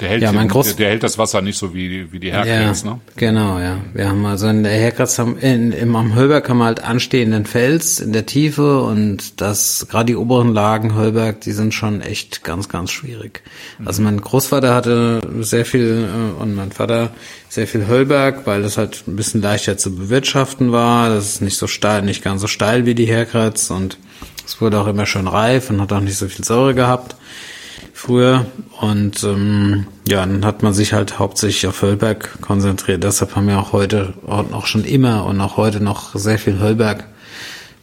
der hält, ja, mein Groß der, der, hält das Wasser nicht so wie, wie die Herkratz, ja, ne? Genau, ja. Wir haben also in der Herkratz haben, in, im, am Hölberg haben wir halt anstehenden Fels in der Tiefe und das, gerade die oberen Lagen Hölberg, die sind schon echt ganz, ganz schwierig. Mhm. Also mein Großvater hatte sehr viel äh, und mein Vater sehr viel Hölberg, weil das halt ein bisschen leichter zu bewirtschaften war. Das ist nicht so steil, nicht ganz so steil wie die Herkratz und es wurde auch immer schön reif und hat auch nicht so viel Säure gehabt früher. Und ähm, ja, dann hat man sich halt hauptsächlich auf Höllberg konzentriert. Deshalb haben wir auch heute und auch schon immer und auch heute noch sehr viel Höllberg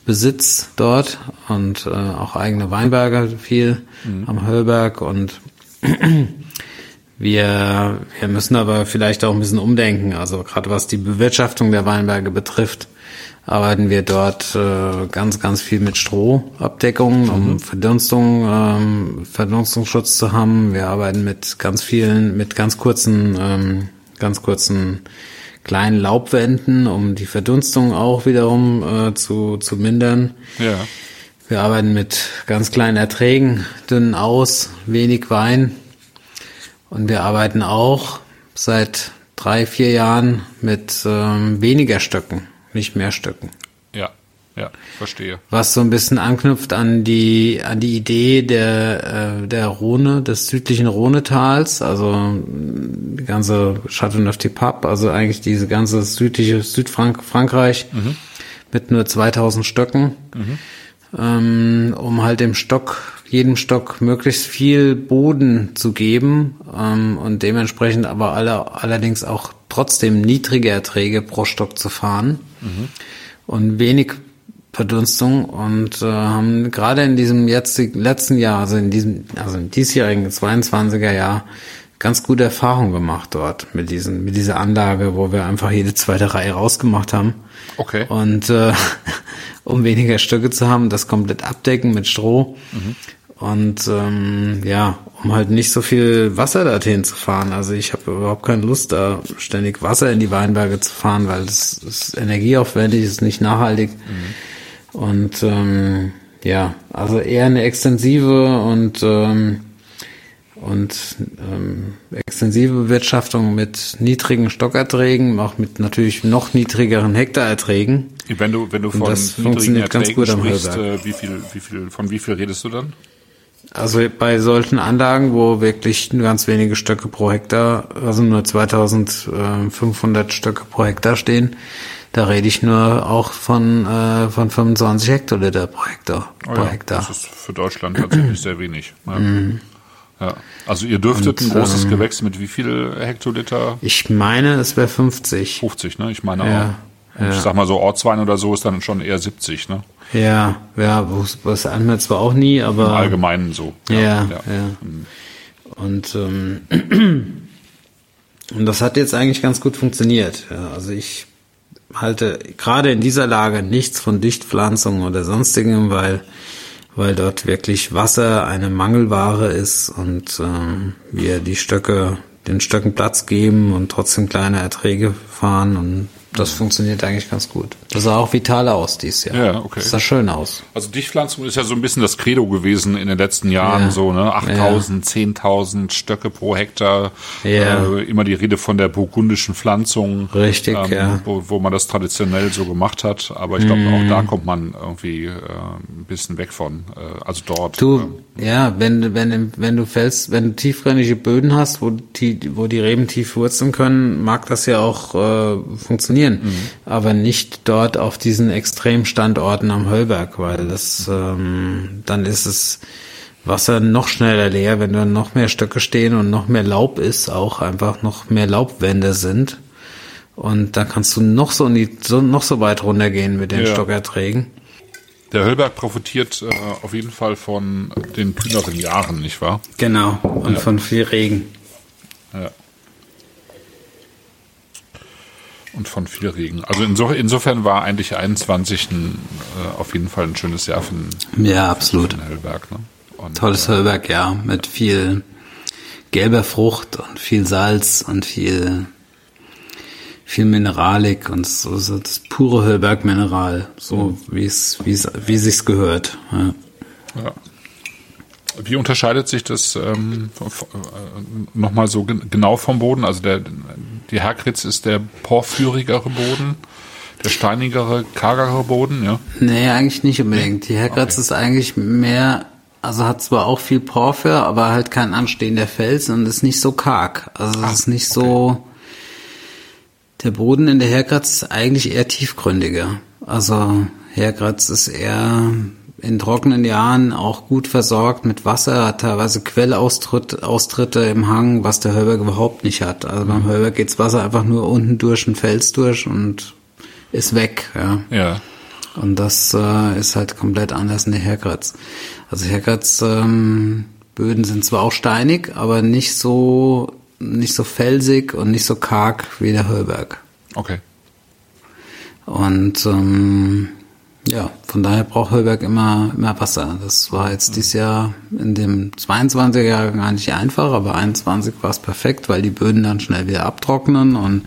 Besitz dort und äh, auch eigene Weinberge viel mhm. am Höllberg und <clears throat> wir, wir müssen aber vielleicht auch ein bisschen umdenken, also gerade was die Bewirtschaftung der Weinberge betrifft arbeiten wir dort äh, ganz, ganz viel mit Strohabdeckung, um mhm. Verdunstung, ähm, Verdunstungsschutz zu haben. Wir arbeiten mit ganz vielen, mit ganz kurzen, ähm, ganz kurzen kleinen Laubwänden, um die Verdunstung auch wiederum äh, zu, zu mindern. Ja. Wir arbeiten mit ganz kleinen Erträgen, dünnen Aus, wenig Wein. Und wir arbeiten auch seit drei, vier Jahren mit ähm, weniger Stöcken nicht mehr Stöcken. Ja, ja, verstehe. Was so ein bisschen anknüpft an die an die Idee der äh, der Rhone, des südlichen Rhonetals, also die ganze Châteauneuf-du-Pape, also eigentlich diese ganze südliche Südfrankreich mhm. mit nur 2000 Stöcken, mhm. ähm, um halt dem Stock jedem Stock möglichst viel Boden zu geben ähm, und dementsprechend aber alle, allerdings auch trotzdem niedrige Erträge pro Stock zu fahren mhm. und wenig Verdunstung und äh, haben gerade in diesem jetzigen letzten Jahr, also in diesem, also im diesjährigen 22er Jahr, ganz gute Erfahrung gemacht dort mit diesen, mit dieser Anlage, wo wir einfach jede zweite Reihe rausgemacht haben. Okay. Und äh, <laughs> um weniger Stücke zu haben, das komplett abdecken mit Stroh. Mhm. Und ähm, ja, um halt nicht so viel Wasser dorthin zu fahren. Also ich habe überhaupt keine Lust, da ständig Wasser in die Weinberge zu fahren, weil das ist energieaufwendig, ist nicht nachhaltig. Mhm. Und ähm, ja, also eher eine extensive und und ähm, extensive Bewirtschaftung mit niedrigen Stockerträgen, auch mit natürlich noch niedrigeren Hektarerträgen. Wenn du wenn du von das funktioniert ganz gut am sprichst, äh, wie viel wie viel von wie viel redest du dann? Also bei solchen Anlagen, wo wirklich nur ganz wenige Stöcke pro Hektar, also nur 2500 Stöcke pro Hektar stehen, da rede ich nur auch von, äh, von 25 Hektoliter pro Hektar. Oh pro ja, Hektar. Das ist für Deutschland tatsächlich sehr wenig. Ja. Mhm. ja. Also ihr dürftet Und, ein großes ähm, Gewächs mit wie viel Hektoliter? Ich meine, es wäre 50. 50, ne? Ich meine ja. auch. Ich sag mal so, Ortswein oder so ist dann schon eher 70, ne? Ja, ja, was wir zwar auch nie, aber. Im Allgemeinen so. Ja, ja. ja. Mhm. Und, ähm, <clears throat> und das hat jetzt eigentlich ganz gut funktioniert. Ja, also ich halte gerade in dieser Lage nichts von Dichtpflanzungen oder sonstigem, weil, weil dort wirklich Wasser eine Mangelware ist und ähm, wir die Stöcke, den Stöcken Platz geben und trotzdem kleine Erträge fahren und das funktioniert eigentlich ganz gut. Das sah auch vital aus dieses Jahr. Ja, okay. Das sah schön aus. Also Dichtpflanzung ist ja so ein bisschen das Credo gewesen in den letzten Jahren, ja. so, ne? 8000, ja. 10.000 Stöcke pro Hektar. Ja. Äh, immer die Rede von der burgundischen Pflanzung. Richtig, ähm, ja. Wo, wo man das traditionell so gemacht hat. Aber ich glaube, mm. auch da kommt man irgendwie äh, ein bisschen weg von. Äh, also dort. Du, ähm, ja, wenn, wenn, wenn du fällst, wenn du tiefgründige Böden hast, wo die, wo die Reben tief wurzeln können, mag das ja auch äh, funktionieren funktionieren, mhm. aber nicht dort auf diesen Extremstandorten am Höllberg, weil das ähm, dann ist es Wasser noch schneller leer, wenn dann noch mehr Stöcke stehen und noch mehr Laub ist, auch einfach noch mehr Laubwände sind. Und da kannst du noch so, die, so noch so weit runtergehen mit den ja. Stockerträgen. Der Höllberg profitiert äh, auf jeden Fall von den kühneren Jahren, nicht wahr? Genau, und ja. von viel Regen. Und von viel Regen. Also inso, insofern war eigentlich 21 ein, äh, auf jeden Fall ein schönes Jahr für den, ja, absolut. Für den Höllberg. Ne? Und, Tolles äh, Höllberg, ja, mit viel gelber Frucht und viel Salz und viel viel Mineralik und so, so das pure Höllberg-Mineral, so wie es wie es wie sich's gehört. Ja. ja. Wie unterscheidet sich das ähm, äh, nochmal so genau vom Boden? Also der die Herkritz ist der porphyrigere Boden, der steinigere, kargere Boden, ja? Nee, eigentlich nicht unbedingt. Die Herkritz okay. ist eigentlich mehr, also hat zwar auch viel Porphyr, aber halt kein anstehender Fels und ist nicht so karg. Also es ist nicht okay. so der Boden in der Herkratz ist eigentlich eher tiefgründiger. Also Herkratz ist eher in trockenen Jahren auch gut versorgt mit Wasser, hat teilweise Quellaustritte Austritte im Hang, was der Hörberg überhaupt nicht hat. Also beim Hörberg geht's Wasser einfach nur unten durch den Fels durch und ist weg. Ja. ja. Und das äh, ist halt komplett anders in der Herkratz. Also Herkratz ähm, Böden sind zwar auch steinig, aber nicht so nicht so felsig und nicht so karg wie der Höllberg. Okay. Und ähm, ja, von daher braucht Höllberg immer, immer Wasser. Das war jetzt dieses Jahr in dem 22er Jahr gar nicht einfach, aber 21 war es perfekt, weil die Böden dann schnell wieder abtrocknen und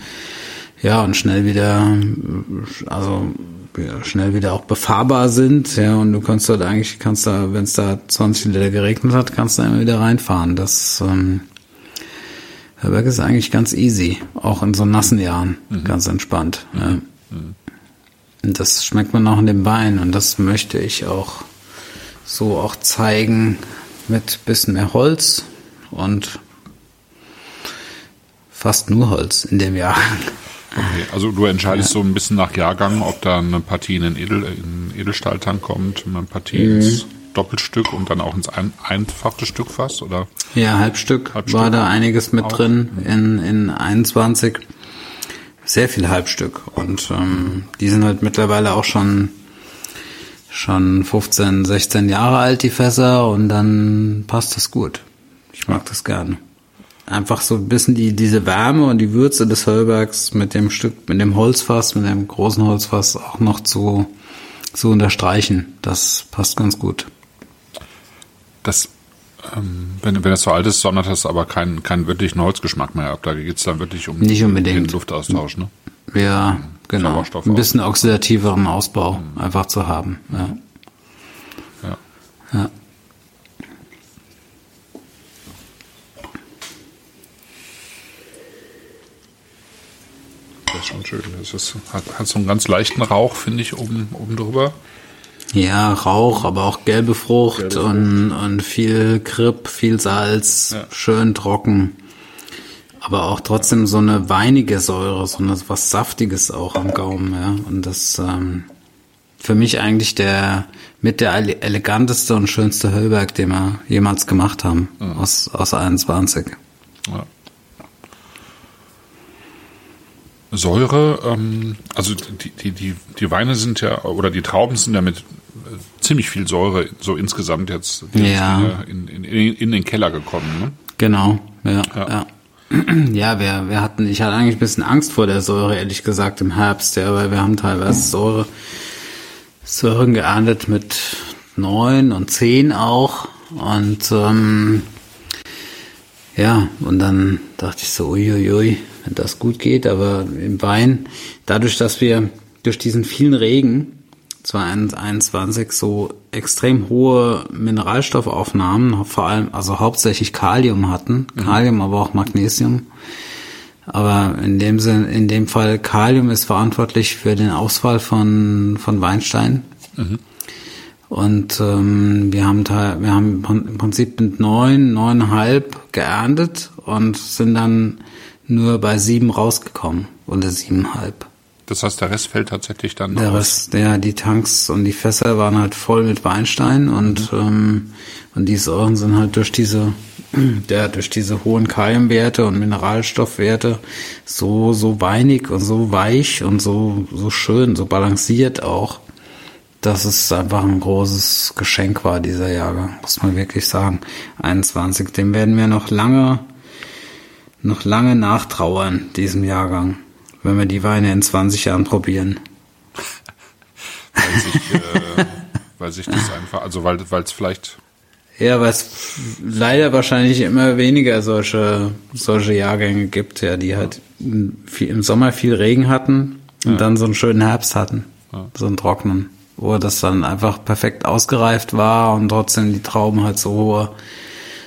ja, und schnell wieder, also ja, schnell wieder auch befahrbar sind, ja, und du kannst dort eigentlich, kannst da, wenn es da 20 Liter geregnet hat, kannst du immer wieder reinfahren. Das ähm, Herberg ist eigentlich ganz easy, auch in so nassen Jahren, mhm. ganz entspannt. Mhm. Ja. Mhm. Das schmeckt man auch in dem Wein und das möchte ich auch so auch zeigen mit bisschen mehr Holz und fast nur Holz in dem Jahr. Okay, also du entscheidest ja. so ein bisschen nach Jahrgang, ob da eine Partie in den Edel, in Edelstahltank kommt, eine Partie mhm. ins Doppelstück und dann auch ins ein, einfache Stück fast, oder? Ja, Halbstück, Halbstück war da einiges mit auch. drin in, in 21. Sehr viel Halbstück. Und ähm, die sind halt mittlerweile auch schon schon 15, 16 Jahre alt, die Fässer, und dann passt das gut. Ich mag das gerne. Einfach so ein bisschen die, diese Wärme und die Würze des Höllbergs mit dem Stück, mit dem Holzfass, mit dem großen Holzfass auch noch zu, zu unterstreichen. Das passt ganz gut das, ähm, wenn, wenn das so alt ist, sondert das aber keinen keinen wirklichen Holzgeschmack mehr ab. Da geht es dann wirklich um Nicht unbedingt. den Luftaustausch, ne? Ja, genau. Ein bisschen oxidativeren Ausbau mhm. einfach zu haben. Ja. Ja. ja. Das ist schon schön. Das ist, hat, hat so einen ganz leichten Rauch, finde ich, oben, oben drüber. Ja, Rauch, aber auch gelbe Frucht, gelbe Frucht. Und, und viel Kripp, viel Salz, ja. schön trocken. Aber auch trotzdem so eine weinige Säure, so eine, was Saftiges auch am Gaumen, ja. Und das ähm, für mich eigentlich der mit der eleganteste und schönste Höllberg, den wir jemals gemacht haben, ja. aus, aus 21. Ja. Säure, ähm, also die, die, die, die Weine sind ja, oder die Trauben sind ja mit ziemlich viel Säure so insgesamt jetzt ja. in, in, in, den Keller gekommen. Ne? Genau, ja. ja. ja. <clears throat> Ja, wir, wir hatten, ich hatte eigentlich ein bisschen Angst vor der Säure, ehrlich gesagt, im Herbst, ja, weil wir haben teilweise Säure, Säuren geerntet mit neun und zehn auch. Und ähm, ja, und dann dachte ich so, uiuiui, wenn das gut geht, aber im Wein, dadurch, dass wir durch diesen vielen Regen 2021 so extrem hohe Mineralstoffaufnahmen, vor allem, also hauptsächlich Kalium hatten, mhm. Kalium, aber auch Magnesium. Aber in dem Sinn, in dem Fall Kalium ist verantwortlich für den Ausfall von, von Weinstein. Mhm. Und ähm, wir haben wir haben im Prinzip mit neun, neuneinhalb geerntet und sind dann nur bei sieben rausgekommen oder siebenhalb. Das heißt, der Rest fällt tatsächlich dann Der Rest, ja, die Tanks und die Fässer waren halt voll mit Weinstein und mhm. ähm, und die Säuren sind halt durch diese <clears throat> der durch diese hohen Kaliumwerte und Mineralstoffwerte so so weinig und so weich und so so schön, so balanciert auch, dass es einfach ein großes Geschenk war, dieser Jahrgang, muss man wirklich sagen. 21, dem werden wir noch lange, noch lange nachtrauern, diesem Jahrgang, wenn wir die Weine in 20 Jahren probieren. <laughs> weil sich, äh, weil sich das einfach, also weil es vielleicht Ja, weil es leider wahrscheinlich immer weniger solche, solche Jahrgänge gibt, ja, die halt viel, im Sommer viel Regen hatten und Ja. dann so einen schönen Herbst hatten. So einen trockenen. Wo das dann einfach perfekt ausgereift war und trotzdem die Trauben halt so hohe,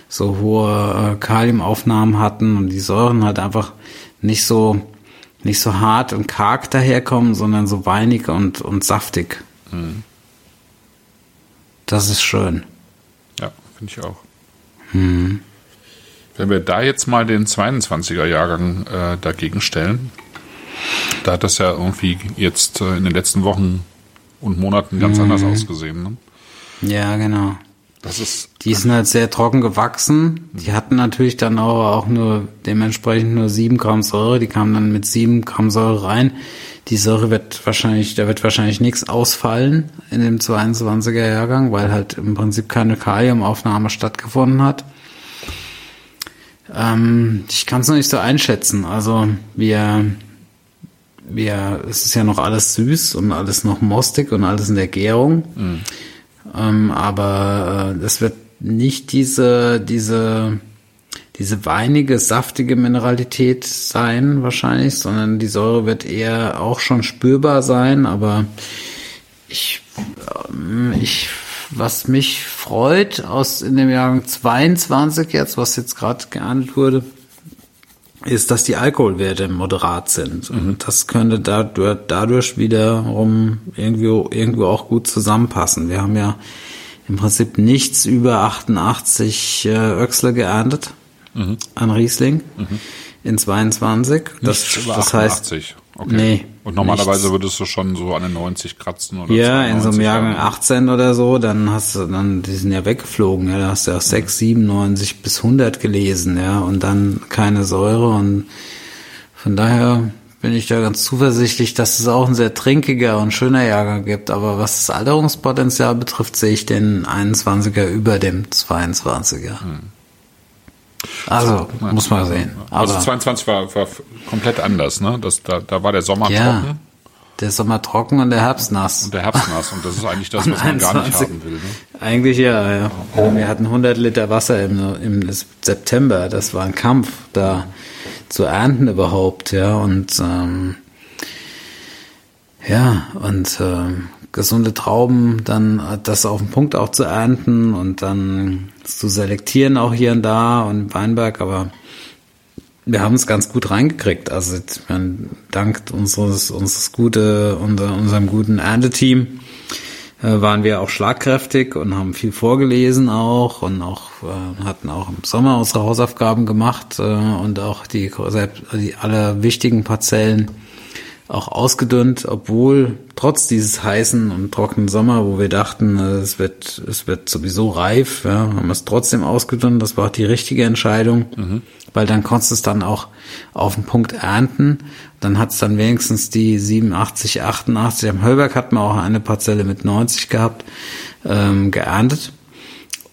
so hohe äh, Kaliumaufnahmen hatten und die Säuren halt einfach nicht so, nicht so hart und karg daherkommen, sondern so weinig und, und saftig. Das ist schön. Ja, finde ich auch. Wenn wir da jetzt mal den 22er Jahrgang äh, dagegen stellen, da hat das ja irgendwie jetzt äh, in den letzten Wochen und Monaten ganz anders ausgesehen. Ne? Ja, genau. Das ist Die sind halt sehr trocken gewachsen. Die hatten natürlich dann auch, auch nur dementsprechend nur sieben Gramm Säure. Die kamen dann mit sieben Gramm Säure rein. Die Säure wird wahrscheinlich, da wird wahrscheinlich nichts ausfallen in dem 22er Jahrgang, weil halt im Prinzip keine Kaliumaufnahme stattgefunden hat. Ähm, ich kann es noch nicht so einschätzen. Also wir, wir, es ist ja noch alles süß und alles noch mostig und alles in der Gärung. Ähm, aber äh, es wird nicht diese, diese, diese weinige, saftige Mineralität sein wahrscheinlich, sondern die Säure wird eher auch schon spürbar sein, aber ich, ähm, ich, was mich freut aus in dem Jahrgang 22 jetzt, was jetzt gerade geahndet wurde, ist, dass die Alkoholwerte moderat sind. Und das könnte dadurch, dadurch wiederum irgendwo, irgendwo auch gut zusammenpassen. Wir haben ja im Prinzip nichts über 88 äh, Öchsle geerntet an Riesling in 22. Das, nicht über das heißt, 88. Okay. nee, und normalerweise nichts. würdest du schon so an den 90 kratzen oder Ja, in so einem 92 Jahrgang haben. 18 oder so, dann hast du, dann, die sind ja weggeflogen, ja, da hast du auch 6, 97 bis 100 gelesen, ja, und dann keine Säure und von daher bin ich da ganz zuversichtlich, dass es auch ein sehr trinkiger und schöner Jahrgang gibt, aber was das Alterungspotenzial betrifft, sehe ich den 21er über dem 22er. Also, muss man sehen. Aber Also 22 war, war komplett anders, ne? Das, da, da war der Sommer ja, trocken der Sommer trocken und der Herbst nass. und der Herbst nass und das ist eigentlich das, was man gar nicht 21. haben will. Ne? Eigentlich ja, ja. Wir hatten 100 Liter Wasser im, im September. Das war ein Kampf, da zu ernten überhaupt, ja. Und ähm, ja, und ähm, gesunde Trauben, dann das auf den Punkt auch zu ernten und dann zu selektieren auch hier und da und im Weinberg, aber wir haben es ganz gut reingekriegt. Also ich meine, dank unseres, unseres gute, unser, unserem guten Ernteteam äh, waren wir auch schlagkräftig und haben viel vorgelesen auch und auch äh, hatten auch im Sommer unsere Hausaufgaben gemacht äh, und auch die, die alle wichtigen Parzellen auch ausgedünnt, obwohl trotz dieses heißen und trockenen Sommer, wo wir dachten, äh, es wird, es wird sowieso reif, ja, haben wir es trotzdem ausgedünnt. Das war auch die richtige Entscheidung, weil dann konntest du es dann auch auf den Punkt ernten. Dann hat es dann wenigstens die 87, 88. Am Höllberg hatten wir auch eine Parzelle mit 90 gehabt, ähm, geerntet.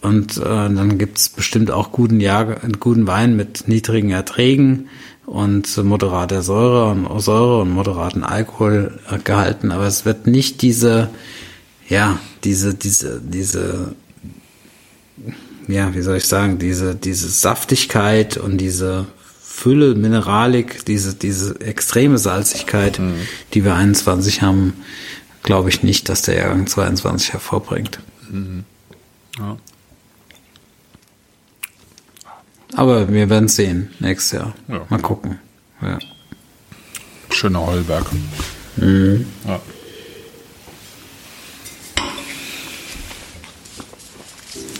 Und äh, dann gibt's bestimmt auch guten, Jahr, guten Wein mit niedrigen Erträgen und moderater Säure und Säure und moderaten Alkohol äh, gehalten. Aber es wird nicht diese, ja, diese, diese, diese, ja, wie soll ich sagen, diese, diese Saftigkeit und diese Fülle, Mineralik, diese, diese extreme Salzigkeit, die wir 21 haben, glaube ich nicht, dass der Jahrgang 22 hervorbringt. Ja. Aber wir werden sehen nächstes Jahr. Ja. Mal gucken. Ja. Schöner Heulberg. Ja.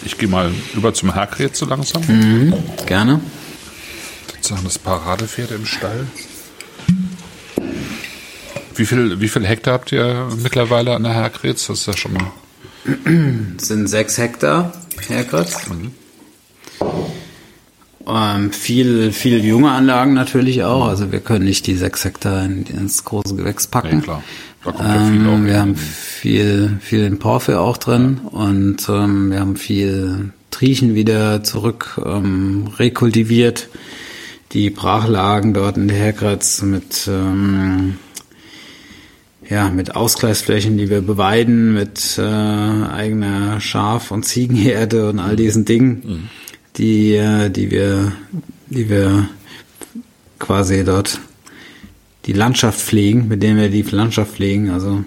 Ich gehe mal über zum Herkret so langsam. Gerne. Sozusagen das Paradepferd im Stall. Wie viel, wie viel Hektar habt ihr mittlerweile an der Herkretz? Das ist ja schon Das <clears throat> sind sechs Hektar, Herkratz. Ähm, viel, viel junge Anlagen natürlich auch. Also wir können nicht die sechs Hektar in, ins große Gewächs packen. Nee, klar. Da kommt ja viel Ähm, wir haben viel, viel in Porphyr auch drin und ähm, wir haben viel Triechen wieder zurück ähm, rekultiviert. Die Brachlagen dort in der Herkratz mit ähm, ja, mit Ausgleichsflächen, die wir beweiden, mit äh, eigener Schaf- und Ziegenherde und all diesen Dingen, die, äh, die wir, die wir quasi dort die Landschaft pflegen, mit denen wir die Landschaft pflegen. Also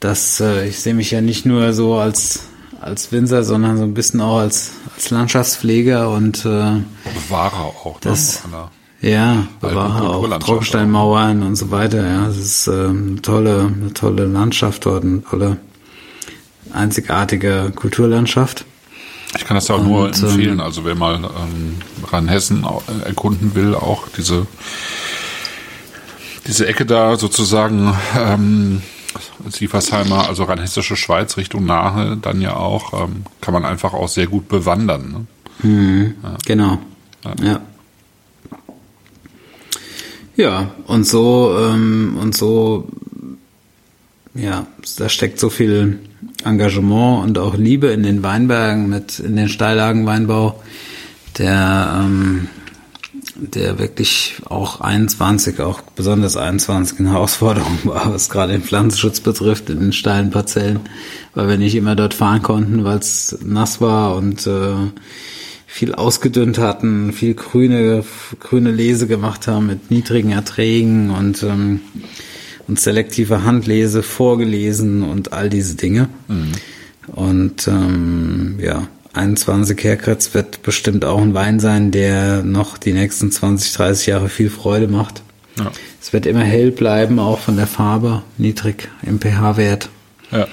das, äh, ich sehe mich ja nicht nur so als als Winzer, sondern so ein bisschen auch als als Landschaftspfleger und äh, Bewahrer auch. Das- ne? Ja, Bewahrer auch Trockensteinmauern und so weiter. Ja, es ist ähm, eine tolle, eine tolle Landschaft dort, eine tolle einzigartige Kulturlandschaft. Ich kann das ja auch nur Und, ähm, empfehlen. Also wer mal ähm, Rheinhessen äh, erkunden will, auch diese diese Ecke da sozusagen ähm, Siefersheimer, also rheinhessische Schweiz Richtung Nahe, dann ja auch, ähm, kann man einfach auch sehr gut bewandern. Ne? Genau. Ja. Ja, und so, ähm, und so, ja, da steckt so viel Engagement und auch Liebe in den Weinbergen mit, in den Steillagenweinbau, der, ähm, der wirklich auch 21, auch besonders 21 eine Herausforderung <laughs> war, was gerade den Pflanzenschutz betrifft, in den steilen Parzellen, weil wir nicht immer dort fahren konnten, weil es nass war und äh, viel ausgedünnt hatten, viel grüne, grüne Lese gemacht haben mit niedrigen Erträgen und, ähm, und selektive Handlese vorgelesen und all diese Dinge. Und ähm, ja, 21 Herkratz wird bestimmt auch ein Wein sein, der noch die nächsten 20, 30 Jahre viel Freude macht. Ja. Es wird immer hell bleiben, auch von der Farbe, niedrig im pH-Wert. Ja.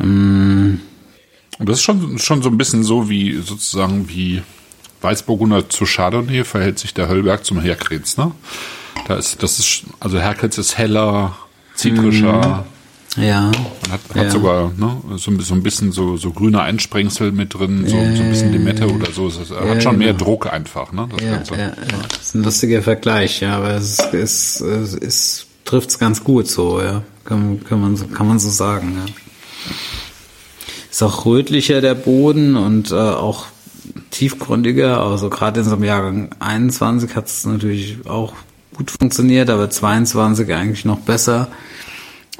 Ähm, Und das ist schon, schon so ein bisschen so wie sozusagen wie Weißburgunder zu Chardonnay verhält sich der Höllberg zum Herkretz, ne? Da ist, das ist, also Herkretz ist heller, zitrischer, ja, man hat, hat Ja. sogar ne, so, ein- so ein bisschen so, so grüne Einsprengsel mit drin, so, so ein bisschen Limette oder so. Es hat Ja, schon mehr genau. Druck einfach, ne? Das Ja, Ganze. ja, ja. Das ist ein lustiger Vergleich, ja, aber es ist, es ist, trifft's ganz gut so, ja. Kann, kann man so, kann man so sagen, ja. Ist auch rötlicher der Boden und äh, auch tiefgründiger, also gerade in so einem Jahrgang 21 hat es natürlich auch gut funktioniert, aber 22 eigentlich noch besser,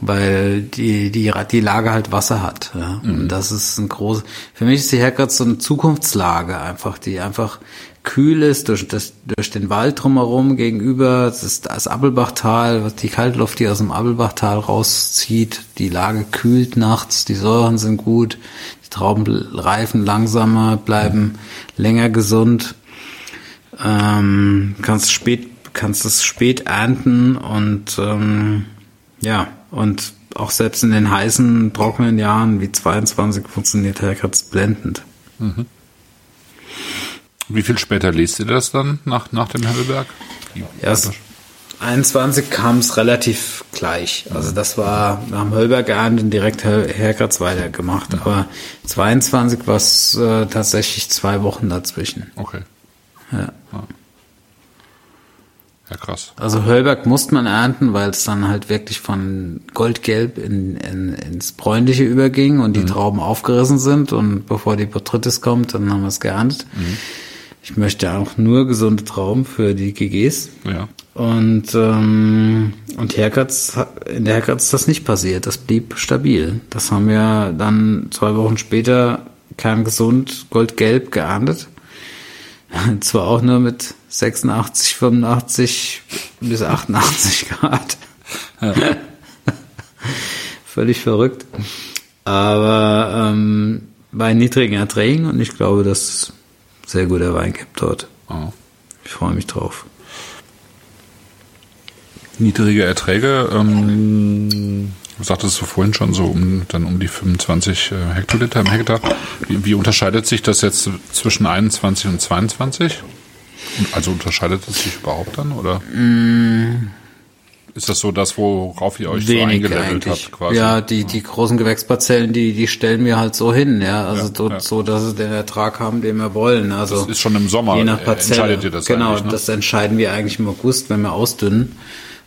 weil die, die, die Lage halt Wasser hat. Ja. Und das ist ein groß, für mich ist die Herkratz so eine Zukunftslage einfach, die einfach kühl ist durch, das, durch den Wald drumherum gegenüber, das ist das Appelbachtal, was die Kaltluft, die aus dem Appelbachtal rauszieht, die Lage kühlt nachts, die Säuren sind gut, die Trauben reifen langsamer, bleiben länger gesund, ähm, kannst spät, kannst es spät ernten und ähm, ja, und auch selbst in den heißen, trockenen Jahren wie 22 funktioniert Herkratz blendend. Wie viel später lest ihr das dann nach, nach dem Höllberg? Wie- Erst 21 kam es relativ gleich. Also das war, wir haben Höllberg geerntet direkt Her- Herkratz weitergemacht. Aber 22 war es äh, tatsächlich zwei Wochen dazwischen. Okay. Ja. Ja, krass. Also Höllberg musste man ernten, weil es dann halt wirklich von goldgelb in, in, ins bräunliche überging und die Trauben aufgerissen sind und bevor die Botrytis kommt, dann haben wir es geerntet. Ich möchte auch nur gesunde Trauben für die GGs. Ja. Und, ähm, und Herkratz, hat- in der Herkratz ist das nicht passiert. Das blieb stabil. Das haben wir dann zwei Wochen später kerngesund goldgelb geerntet. <laughs> Zwar auch nur mit 86, 85 bis 88 Grad. <laughs> Völlig verrückt. Aber ähm, bei niedrigen Erträgen und ich glaube, dass sehr guter Wein gibt dort. Oh. Ich freue mich drauf. Niedrige Erträge, ähm, sagtest du vorhin schon so um, dann um die 25 äh, Hektoliter im Hektar. Wie, wie unterscheidet sich das jetzt zwischen 21 und 22? Und Also unterscheidet es sich überhaupt dann oder? Ist das so das, worauf ihr euch so eingelevelt eigentlich. habt quasi? Ja, die, die großen Gewächsparzellen, die, die stellen wir halt so hin, ja. Also Ja, so, ja. so, dass sie den Ertrag haben, den wir wollen. Also Das ist schon im Sommer, je nach äh, Parzelle. entscheidet ihr das Genau, ne? das entscheiden wir eigentlich im August, wenn wir ausdünnen.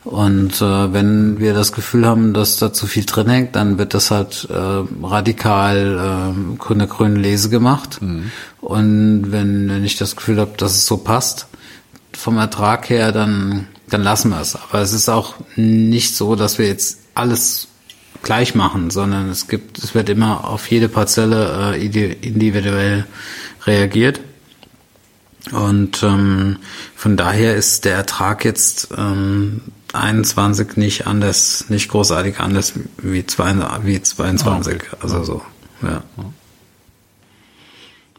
Und äh, wenn wir das Gefühl haben, dass da zu viel drin hängt, dann wird das halt äh, radikal äh, eine grüne Lese gemacht. Mhm. Und wenn, wenn ich das Gefühl habe, dass es so passt, vom Ertrag her, dann, dann lassen wir es. Aber es ist auch nicht so, dass wir jetzt alles gleich machen, sondern es gibt, es wird immer auf jede Parzelle äh, individuell reagiert. Und ähm, von daher ist der Ertrag jetzt ähm, 21 nicht anders, nicht großartig anders wie, zwei, wie 22. Okay. Also so, ja.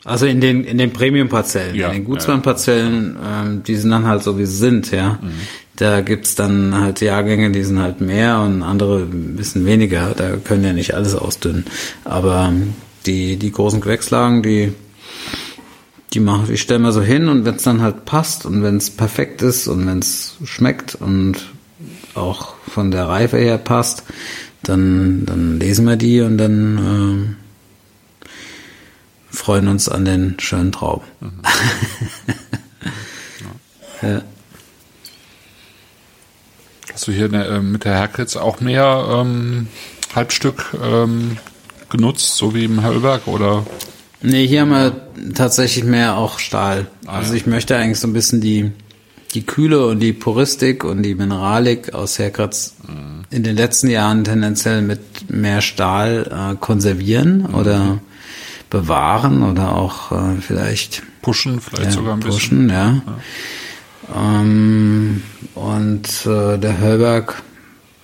Also in den in den Premium-Parzellen, ja, in den Gutsmann-Parzellen, ähm, die sind dann halt so wie sie sind, ja. Mhm. Da gibt's dann halt Jahrgänge, die sind halt mehr und andere ein bisschen weniger. Da können ja nicht alles ausdünnen. Aber die die großen Gewächslagen, die die mache ich stelle mal so hin und wenn es dann halt passt und wenn es perfekt ist und wenn es schmeckt und auch von der Reife her passt, dann, dann lesen wir die und dann äh, freuen uns an den schönen Trauben. Mhm. ja. <laughs> ja. Hast du hier äh, mit der Herkritz auch mehr ähm, Halbstück ähm, genutzt, so wie im Hellberg oder? Nee, hier haben wir tatsächlich mehr auch Stahl. Ah, also ja. ich möchte eigentlich so ein bisschen die, die Kühle und die Puristik und die Mineralik aus Herkratz mhm. in den letzten Jahren tendenziell mit mehr Stahl äh, konservieren mhm. oder bewahren oder auch äh, vielleicht pushen, vielleicht ja, sogar ein pushen, bisschen. Ja. ja. Ähm, und äh, der Hörberg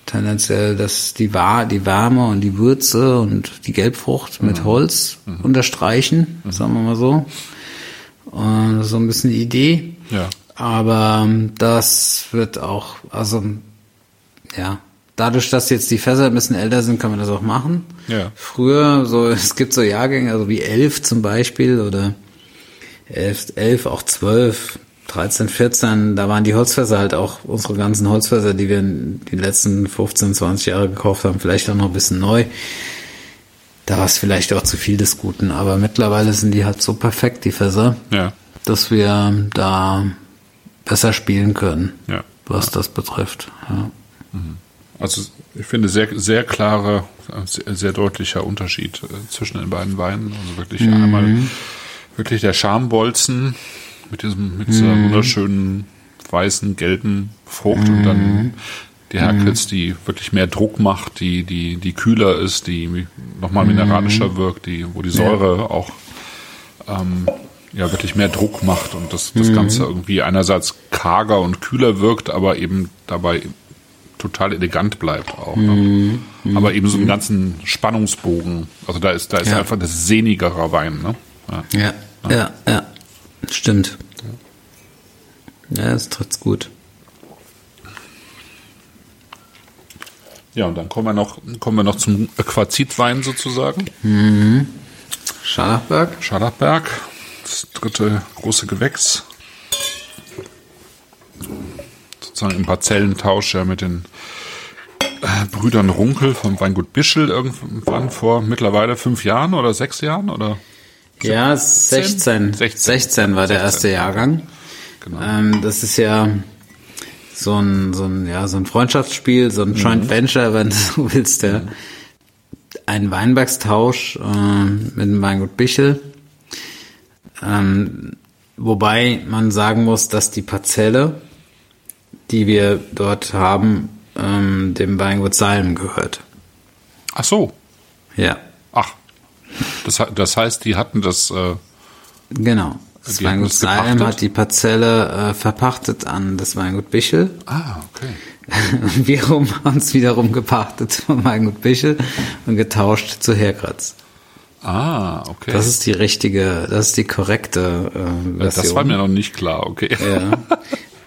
tendenziell dass die, die Wärme und die Würze und die Gelbfrucht mit mhm. Holz mhm. unterstreichen, mhm. sagen wir mal so. Und so ein bisschen die Idee. Ja. Aber ähm, das wird auch, also ja, dadurch, dass jetzt die Fässer ein bisschen älter sind, kann man das auch machen. Ja. Früher, so, <laughs> es gibt so Jahrgänge, also wie elf zum Beispiel oder elf, elf auch zwölf, 13, 14, da waren die Holzfässer halt auch unsere ganzen Holzfässer, die wir in den letzten 15, 20 Jahre gekauft haben, vielleicht auch noch ein bisschen neu. Da war es vielleicht auch zu viel des Guten, aber mittlerweile sind die halt so perfekt, die Fässer, ja. dass wir da besser spielen können, ja. was das betrifft. Ja. Mhm. Also ich finde sehr, sehr klare, sehr, sehr deutlicher Unterschied äh, zwischen den beiden Weinen. Also wirklich mhm. einmal wirklich der Schambolzen mit diesem, mit dieser mhm. wunderschönen weißen, gelben Frucht mhm. und dann mhm. die Herkritz, mhm. die wirklich mehr Druck macht, die, die, die kühler ist, die nochmal mineralischer wirkt, die, wo die Säure ja. auch ähm, ja wirklich mehr Druck macht und das, das Ganze irgendwie einerseits karger und kühler wirkt, aber eben dabei total elegant bleibt auch. Ne? Aber eben so einen ganzen Spannungsbogen. Also da ist, da ist ja. einfach das sehnigerer Wein, ne? Ja, ja, ja. ja. Stimmt. Ja, es trifft's gut. Ja, und dann kommen wir noch, kommen wir noch zum Quarzitwein sozusagen. Mhm. Scharlachberg. Scharlachberg, das dritte große Gewächs. Sozusagen im Parzellentausch ja mit den äh, Brüdern Runkel vom Weingut Bischel irgendwann vor mittlerweile fünf Jahren oder sechs Jahren oder? Ja, 16. 16, 16 war der erste Jahrgang. Genau. Ähm, das ist ja so ein, so ein, ja, so ein Freundschaftsspiel, so ein mhm. Joint Venture, wenn <laughs> du so willst, der, mhm. ein Weinbergstausch äh, mit dem Weingut Bichel. Ähm, wobei man sagen muss, dass die Parzelle, die wir dort haben, ähm, dem Weingut Salm gehört. Ach so. Ja. Ach. Das, das heißt, die hatten das. Äh, genau. Das Weingut Salm hat die Parzelle äh, verpachtet an das Weingut Bichel. Ah, okay. <laughs> wir haben uns wiederum gepachtet vom Weingut Bichel und getauscht zu Herkratz. Ah, okay. Das ist die richtige, das ist die korrekte äh, Version. Das war mir noch nicht klar, okay. Ja.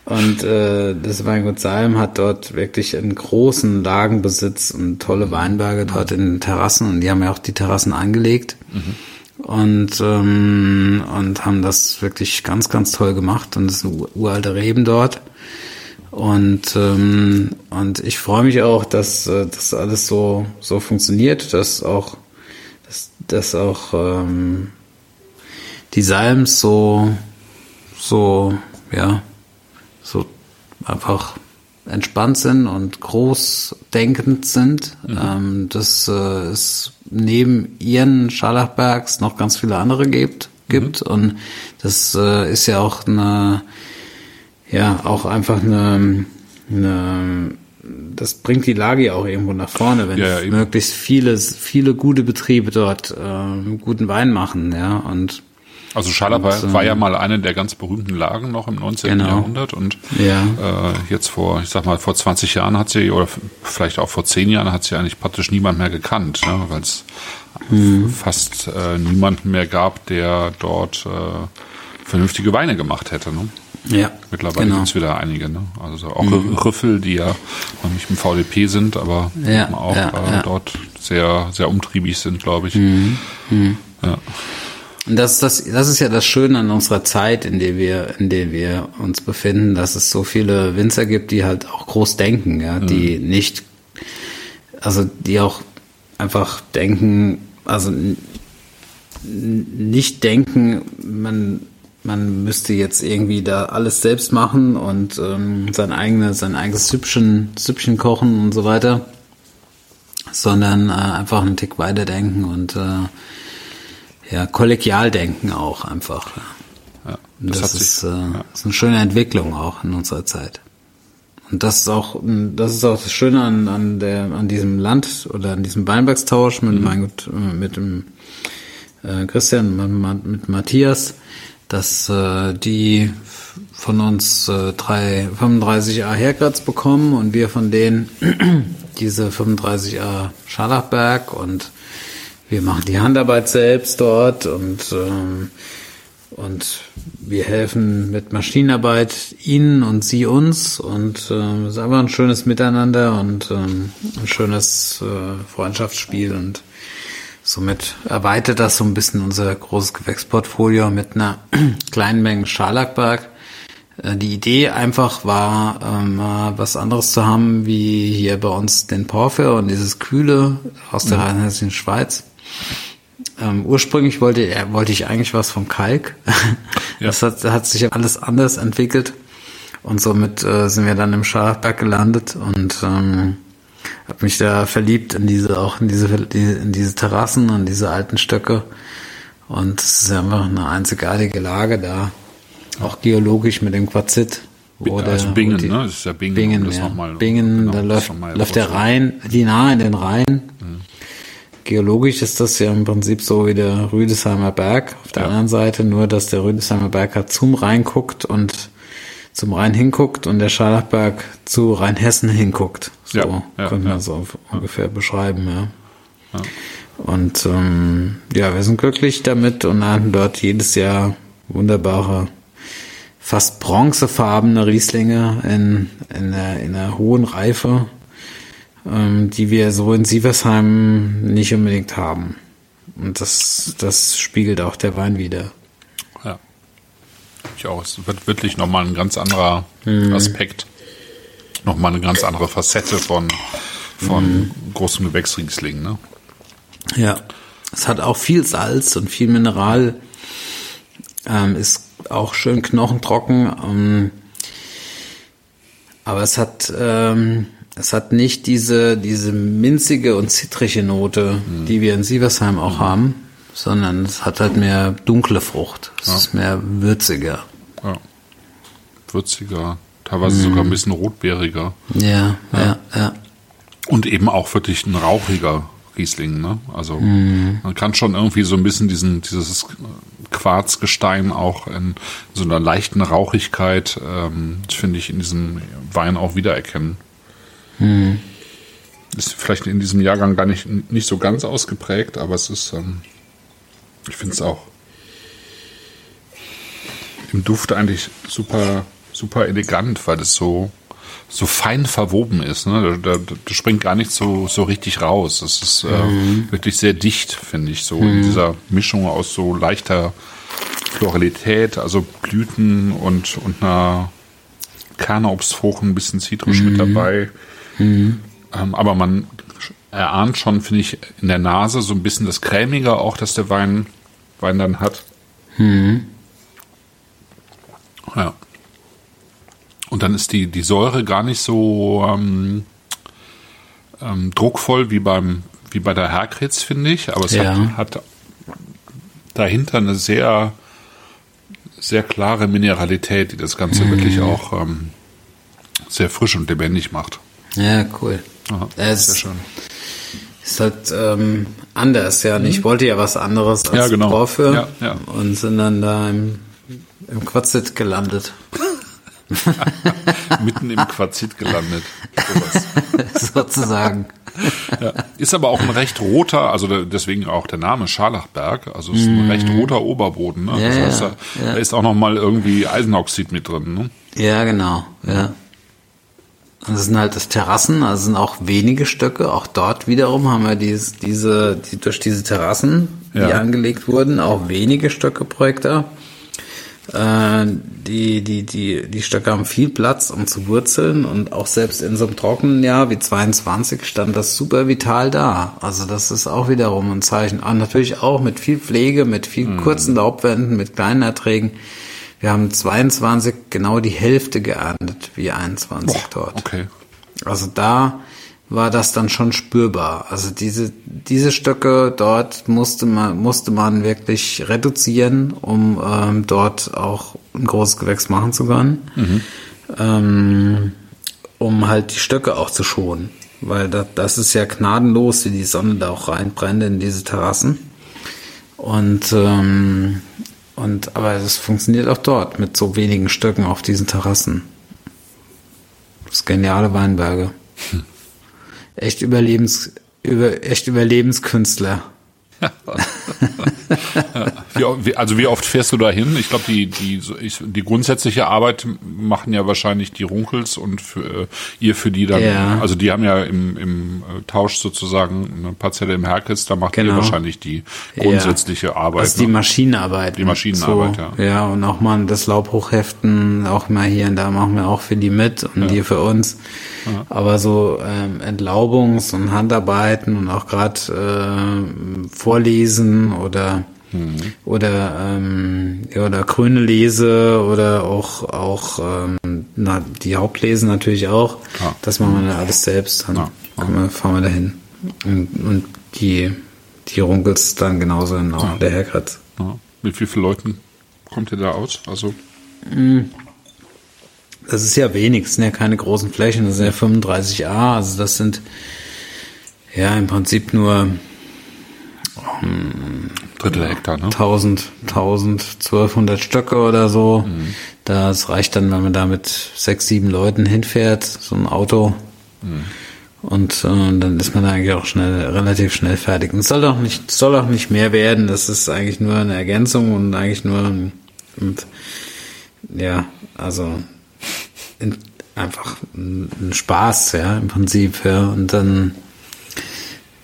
Und äh, das Weingut Salm hat dort wirklich einen großen Lagenbesitz und tolle Weinberge dort in den Terrassen. Und die haben ja auch die Terrassen angelegt. Mhm. Und, ähm, und haben das wirklich ganz, ganz toll gemacht. Und es sind uralte Reben dort. Und, ähm, und ich freue mich auch, dass äh, das alles so, so funktioniert, dass auch, dass, auch ähm, die Salms so, so, ja, so einfach entspannt sind und großdenkend sind. Mhm. Ähm, dass äh, es neben ihren Scharlachbergs noch ganz viele andere gibt. gibt. Mhm. Und das äh, ist ja auch eine, ja, auch einfach eine, eine das bringt die Lage ja auch irgendwo nach vorne, wenn ja, ja, möglichst viele, viele gute Betriebe dort äh, guten Wein machen, ja. Und also Schalapa und, war ja mal eine der ganz berühmten Lagen noch im 19. Genau. Jahrhundert und ja. äh, jetzt vor, ich sag mal, vor 20 Jahren hat sie, oder vielleicht auch vor 10 Jahren hat sie eigentlich praktisch niemand mehr gekannt, ne, weil es hm. fast äh, niemanden mehr gab, der dort äh, vernünftige Weine gemacht hätte. Ne? Ja. Mittlerweile genau. gibt es wieder einige, ne? Also auch mhm. Rüffel, die ja noch nicht im VDP sind, aber ja, auch ja, äh, ja. dort sehr, sehr umtriebig sind, glaube ich. Mhm. Mhm. Ja. Und das, das, das ist ja das Schöne an unserer Zeit, in der wir, in der wir uns befinden, dass es so viele Winzer gibt, die halt auch groß denken, ja, die mhm. nicht, also die auch einfach denken, also nicht denken, man man müsste jetzt irgendwie da alles selbst machen und ähm, sein eigenes sein eigenes Süppchen Süppchen kochen und so weiter, sondern äh, einfach einen Tick weiter denken und äh, ja kollegial denken auch einfach. Ja, das, das ist, sich, äh, ja. ist eine schöne Entwicklung auch in unserer Zeit. Und das ist auch, das ist auch das Schöne an, an der, an diesem Land oder an diesem Weinbergstausch mit, mhm. mein, mit dem äh, Christian, mit Matthias, dass äh, die von uns äh, drei 35a Herkratz bekommen und wir von denen <clears throat> diese 35a Scharlachberg und wir machen die Handarbeit selbst dort und ähm, und wir helfen mit Maschinenarbeit ihnen und sie uns und äh, es ist einfach ein schönes Miteinander und ähm, ein schönes äh, Freundschaftsspiel und Somit erweitert das so ein bisschen unser großes Gewächsportfolio mit einer <clears throat> kleinen Menge Scharlachberg. Äh, die Idee einfach war, ähm, was anderes zu haben, wie hier bei uns den Porphyr und dieses Kühle aus der mhm. rheinhessischen Schweiz. Ähm, ursprünglich wollte, wollte ich eigentlich was vom Kalk. Ja. Das hat, hat sich alles anders entwickelt. Und somit äh, sind wir dann im Scharlachberg gelandet und ähm, habe mich da verliebt in diese auch in diese in diese Terrassen und diese alten Stöcke und es ist einfach eine einzigartige Lage da, auch geologisch mit dem Quarzit. Oder also Bingen, die, ne? Das ist ja Bingen. Bingen, ja. Mal, Bingen genau, da läuft, läuft der Rhein, die nahe in den Rhein. Mhm. Geologisch ist das ja im Prinzip so wie der Rüdesheimer Berg auf der ja. anderen Seite, nur dass der Rüdesheimer Berg halt zum Rhein guckt und zum Rhein hinguckt und der Scharlachberg zu Rheinhessen hinguckt. So ja, ja, könnte man ja. so ungefähr beschreiben, ja. ja. Und ähm, ja, wir sind glücklich damit und ernten dort jedes Jahr wunderbare, fast bronzefarbene Rieslinge in, in, der, in einer hohen Reife, ähm, die wir so in Sieversheim nicht unbedingt haben. Und das, das spiegelt auch der Wein wieder ich auch. Es wird wirklich nochmal ein ganz anderer mhm. Aspekt, nochmal eine ganz andere Facette von, von mhm. großem Gewächsriesling. Ne? Ja, es hat auch viel Salz und viel Mineral, ähm, ist auch schön knochentrocken, ähm, aber es hat, ähm, es hat nicht diese, diese minzige und zitrige Note, mhm. die wir in Sieversheim auch mhm. haben sondern es hat halt mehr dunkle Frucht. Es ja. ist mehr würziger. Ja. Würziger, teilweise mm. sogar ein bisschen rotbeeriger. Ja, ja, ja, ja. Und eben auch wirklich ein rauchiger Riesling, ne? Also mm. man kann schon irgendwie so ein bisschen diesen, dieses Quarzgestein auch in so einer leichten Rauchigkeit, ähm, finde ich, in diesem Wein auch wiedererkennen. Mm. Ist vielleicht in diesem Jahrgang gar nicht, nicht so ganz ausgeprägt, aber es ist, ähm, ich finde es auch im Duft eigentlich super, super elegant, weil es so, so fein verwoben ist. Ne? Da, da, da springt gar nicht so, so richtig raus. Es ist äh, mhm. wirklich sehr dicht, finde ich, so mhm. in dieser Mischung aus so leichter Floralität, also Blüten und, und einer Kernobstfrucht, ein bisschen Zitrus mhm. mit dabei. Mhm. Ähm, aber man erahnt schon, finde ich, in der Nase so ein bisschen das Cremige auch, dass der Wein, Wein dann hat. Mhm. Ja. Und dann ist die, die Säure gar nicht so ähm, ähm, druckvoll wie beim wie bei der Herkritz, finde ich. Aber es Ja. hat, hat dahinter eine sehr sehr klare Mineralität, die das Ganze Mhm. wirklich auch ähm, sehr frisch und lebendig macht. Ja, cool. Aha, es sehr schön. ist halt ähm, anders, ja. Und Ich wollte ja was anderes als Mhm. Ja, genau. Braufe Ja, ja. und sind dann da im, im Quarzit gelandet. <laughs> Mitten im Quarzit gelandet. <laughs> Sozusagen. Ja. Ist aber auch ein recht roter, also deswegen auch der Name Scharlachberg, also es ist ein recht roter Oberboden. Ne? Ja, das heißt, da, ja. da ist auch noch mal irgendwie Eisenoxid mit drin. Ne? Ja, genau, ja. Und das sind halt das Terrassen, also sind auch wenige Stöcke. Auch dort wiederum haben wir dies, diese, die, durch diese Terrassen, die angelegt wurden, auch wenige Stöcke pro Hektar. Äh, die, die, die, die Stöcke haben viel Platz, um zu wurzeln und auch selbst in so einem trockenen Jahr wie 22 stand das super vital da. Also das ist auch wiederum ein Zeichen. Ah, natürlich auch mit viel Pflege, mit viel Mhm. kurzen Laubwänden, mit kleinen Erträgen. Wir haben 22 genau die Hälfte geerntet wie 21 dort. Okay. Also da war das dann schon spürbar. Also diese, diese Stöcke dort musste man, musste man wirklich reduzieren, um ähm, dort auch ein großes Gewächs machen zu können. Ähm, um halt die Stöcke auch zu schonen. Weil das, das ist ja gnadenlos, wie die Sonne da auch reinbrennt in diese Terrassen. Und, ähm, und aber das funktioniert auch dort mit so wenigen Stöcken auf diesen Terrassen. Das ist geniale Weinberge. Echt Überlebens, über, echt Überlebenskünstler. <laughs> <laughs> Wie, also wie oft fährst du da hin? Ich glaube, die, die, die grundsätzliche Arbeit machen ja wahrscheinlich die Runkels und für, äh, ihr für die dann, Ja. also die haben ja im, im äh, Tausch sozusagen eine Parzelle im Herkes, da macht ihr Genau. wahrscheinlich die grundsätzliche Arbeit. Also die ne? Maschinenarbeit. Die Maschinenarbeit, so, ja. und auch mal das Laub hochheften, auch mal hier und da machen wir auch für die mit und die für uns. Aber so ähm, Entlaubungs- und Handarbeiten und auch gerade ähm, Vorlesen oder oder ähm, ja, oder grüne Lese oder auch auch ähm, na, die Hauptlesen natürlich auch. Ja. Das machen wir dann alles selbst. Dann Ja. kommen wir, fahren wir dahin. Und, und die die Runkels dann genauso in Ja. der Herkratz. Ja. Mit wie vielen Leuten kommt ihr da aus? Also Das ist ja wenig, das sind ja keine großen Flächen, das sind ja 35a, also das sind ja im Prinzip nur Drittel Hektar, ne? 1000, 1000, 1200 Stöcke oder so. Das reicht dann, wenn man da mit sechs, sieben Leuten hinfährt, so ein Auto. Und äh, dann ist man eigentlich auch schnell, relativ schnell fertig. Und es soll auch nicht, soll auch nicht mehr werden. Das ist eigentlich nur eine Ergänzung und eigentlich nur ein, und, ja, also in, einfach ein, ein Spaß, ja, im Prinzip, ja. Und dann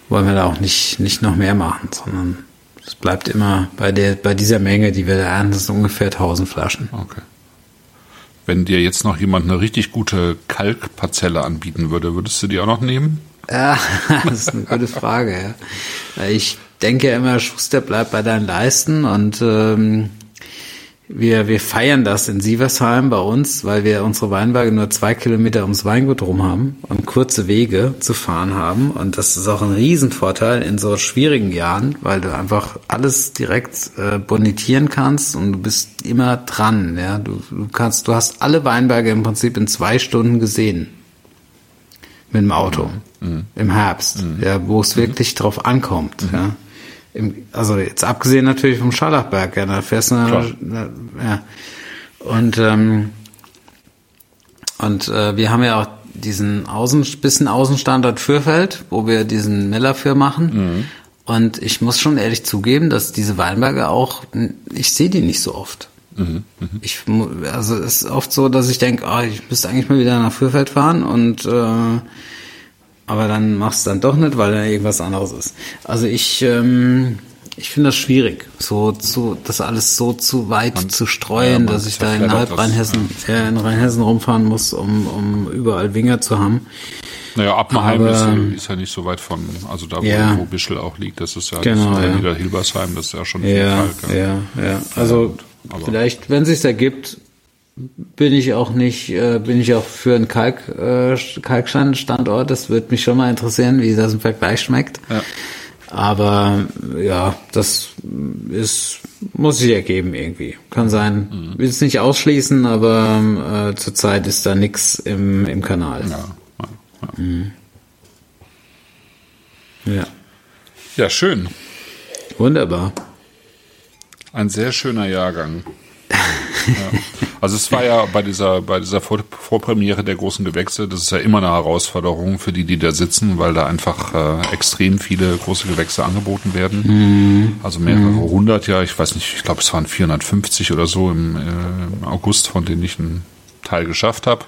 wollen wir da auch nicht, nicht noch mehr machen, sondern es bleibt immer bei der, bei dieser Menge, die wir da ernten, das sind ungefähr 1000 Flaschen. Okay. Wenn dir jetzt noch jemand eine richtig gute Kalkparzelle anbieten würde, würdest du die auch noch nehmen? Ja, <laughs> das ist eine gute Frage, ja. Ich denke immer, Schuster bleibt bei deinen Leisten und ähm, wir, wir feiern das in Sieversheim bei uns, weil wir unsere Weinberge nur zwei Kilometer ums Weingut rum haben und kurze Wege zu fahren haben. Und das ist auch ein Riesenvorteil in so schwierigen Jahren, weil du einfach alles direkt äh, bonitieren kannst und du bist immer dran. Ja, du, du kannst, du hast alle Weinberge im Prinzip in zwei Stunden gesehen mit dem Auto im Herbst, ja, wo es wirklich drauf ankommt. Ja. Im, also jetzt abgesehen natürlich vom Scharlachberg, ja, da fährst du, ja. Und ähm, und äh, wir haben ja auch diesen Außen, bisschen Außenstandort Fürfeld, wo wir diesen Miller für machen. Und ich muss schon ehrlich zugeben, dass diese Weinberge auch, ich sehe die nicht so oft. Ich, mu- also es ist oft so, dass ich denke, ah, ich müsste eigentlich mal wieder nach Fürfeld fahren und äh, aber dann machst du dann doch nicht, weil da irgendwas anderes ist. Also ich, ähm, ich finde das schwierig, so zu, das alles so zu weit zu streuen, ja, man dass ich da in Rheinhessen, ja. in Rheinhessen rumfahren muss, um, um überall Winger zu haben. Naja, Appenheim Aber- ist, ja- ist ja nicht so weit von, also da, wo, Ja. wo Bischel auch liegt, das ist ja, Genau, ja ja. wieder Hilbersheim, das ist ja schon viel Ja, Kalk. ja, ja. Also gut, aber- vielleicht, wenn sich's ergibt, bin ich auch nicht, äh, bin ich auch für einen Kalk, äh, Kalksteinstandort. Das würde mich schon mal interessieren, wie das im Vergleich schmeckt. Ja. Aber ja, das ist, muss sich ergeben irgendwie. Kann sein. Will es nicht ausschließen, aber äh, zurzeit ist da nichts im, im Kanal. Ja, ja, ja. Ja. ja, schön. Wunderbar. Ein sehr schöner Jahrgang. Ja. Also es war ja bei dieser bei dieser Vor Vorpremiere der großen Gewächse, das ist ja immer eine Herausforderung für die, die da sitzen, weil da einfach äh, extrem viele große Gewächse angeboten werden. Mhm. Also mehrere hundert, ja, ich weiß nicht, ich glaube es waren 450 oder so im, äh, im August, von denen ich einen Teil geschafft habe.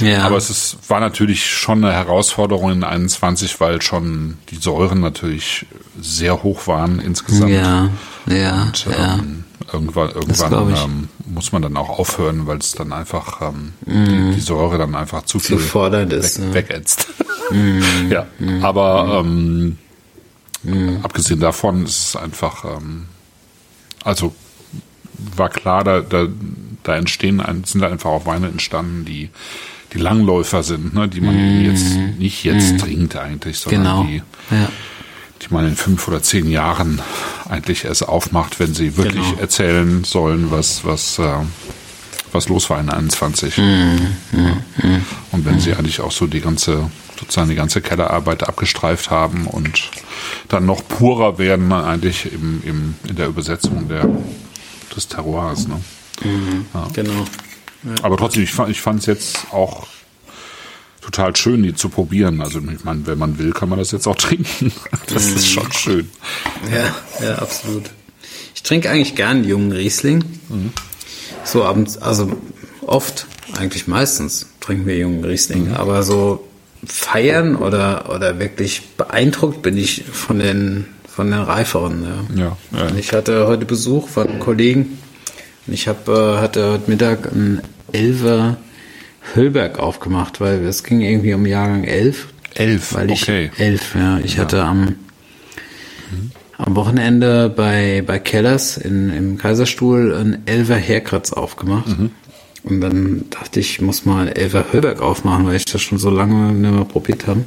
Ja. Aber es ist, war natürlich schon eine Herausforderung in 21, weil schon die Säuren natürlich sehr hoch waren insgesamt. Ja, ja, Und, ja. Irgendwann irgendwann ähm, muss man dann auch aufhören, weil es dann einfach ähm, die, die Säure dann einfach zu viel Mhm. fordernd ist, weg, ne? wegätzt. Mhm. <laughs> ja, aber ähm, abgesehen davon ist es einfach, ähm, also war klar, da, da, da entstehen ein, sind da einfach auch Weine entstanden, die die Langläufer sind, ne, die man jetzt nicht jetzt trinkt eigentlich, sondern Mhm. Genau. die Ja. Die man in fünf oder zehn Jahren eigentlich erst aufmacht, wenn sie wirklich Genau. erzählen sollen, was, was, äh, was los war in 21. Mhm. Ja. Und wenn sie eigentlich auch so die ganze, sozusagen die ganze Kellerarbeit abgestreift haben und dann noch purer werden, eigentlich im, im, in der Übersetzung der, des Terroirs. Ne? Genau. Aber trotzdem, ich fand ich fand es jetzt auch total schön, die zu probieren. Also ich meine, wenn man will, kann man das jetzt auch <laughs> trinken. Das ist schon schön. Ja, ja, absolut. Ich trinke eigentlich gern jungen Riesling. So abends, also oft, eigentlich meistens trinken wir jungen Riesling. Aber so feiern oder, oder wirklich beeindruckt bin ich von den, von den reiferen. Ja. Ja, ja. Ich hatte heute Besuch von einem Kollegen. Und ich hab, äh, hatte heute Mittag einen Elfer Höllberg aufgemacht, weil es ging irgendwie um Jahrgang 11. Elf, Weil ich, okay. Elf, ja. Ich hatte am, am Wochenende bei, bei Kellers in, im Kaiserstuhl einen Elfer Herkratz aufgemacht. Und dann dachte ich, ich muss mal Elfer Höllberg aufmachen, weil ich das schon so lange nicht mehr probiert habe.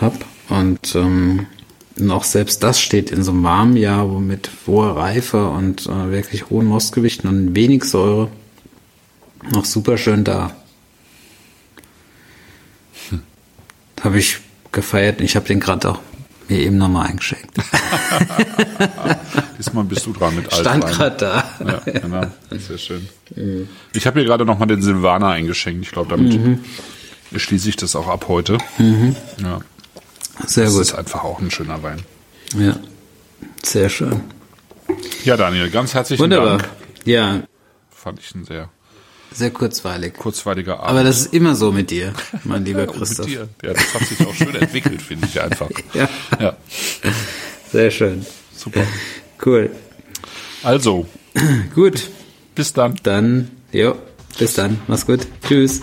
Hab. Und ähm, noch selbst das steht in so einem warmen Jahr, wo mit hoher Reife und äh, wirklich hohen Mostgewichten und wenig Säure noch super schön da. Habe ich gefeiert. Ich habe den gerade auch mir eben nochmal eingeschenkt. <laughs> Diesmal bist du dran mit Stand Altwein. gerade da. Ja, genau. <laughs> Sehr schön. Ich habe hier gerade noch mal den Silvaner eingeschenkt. Ich glaube, damit schließe ich das auch ab heute. Ja, Sehr das gut. ist einfach auch ein schöner Wein. Ja. Sehr schön. Ja, Daniel, ganz herzlichen Wunderbar. Dank. Ja, Fand ich ein sehr sehr kurzweilig. kurzweiliger Abend. Aber das ist immer so mit dir, mein lieber <laughs> Und Christoph. mit dir. Ja, das hat sich auch schön <laughs> entwickelt, finde ich einfach. Ja. ja, Sehr schön. super. Cool. Also, Gut. bis dann. Dann, jo, bis dann. Mach's gut. Tschüss.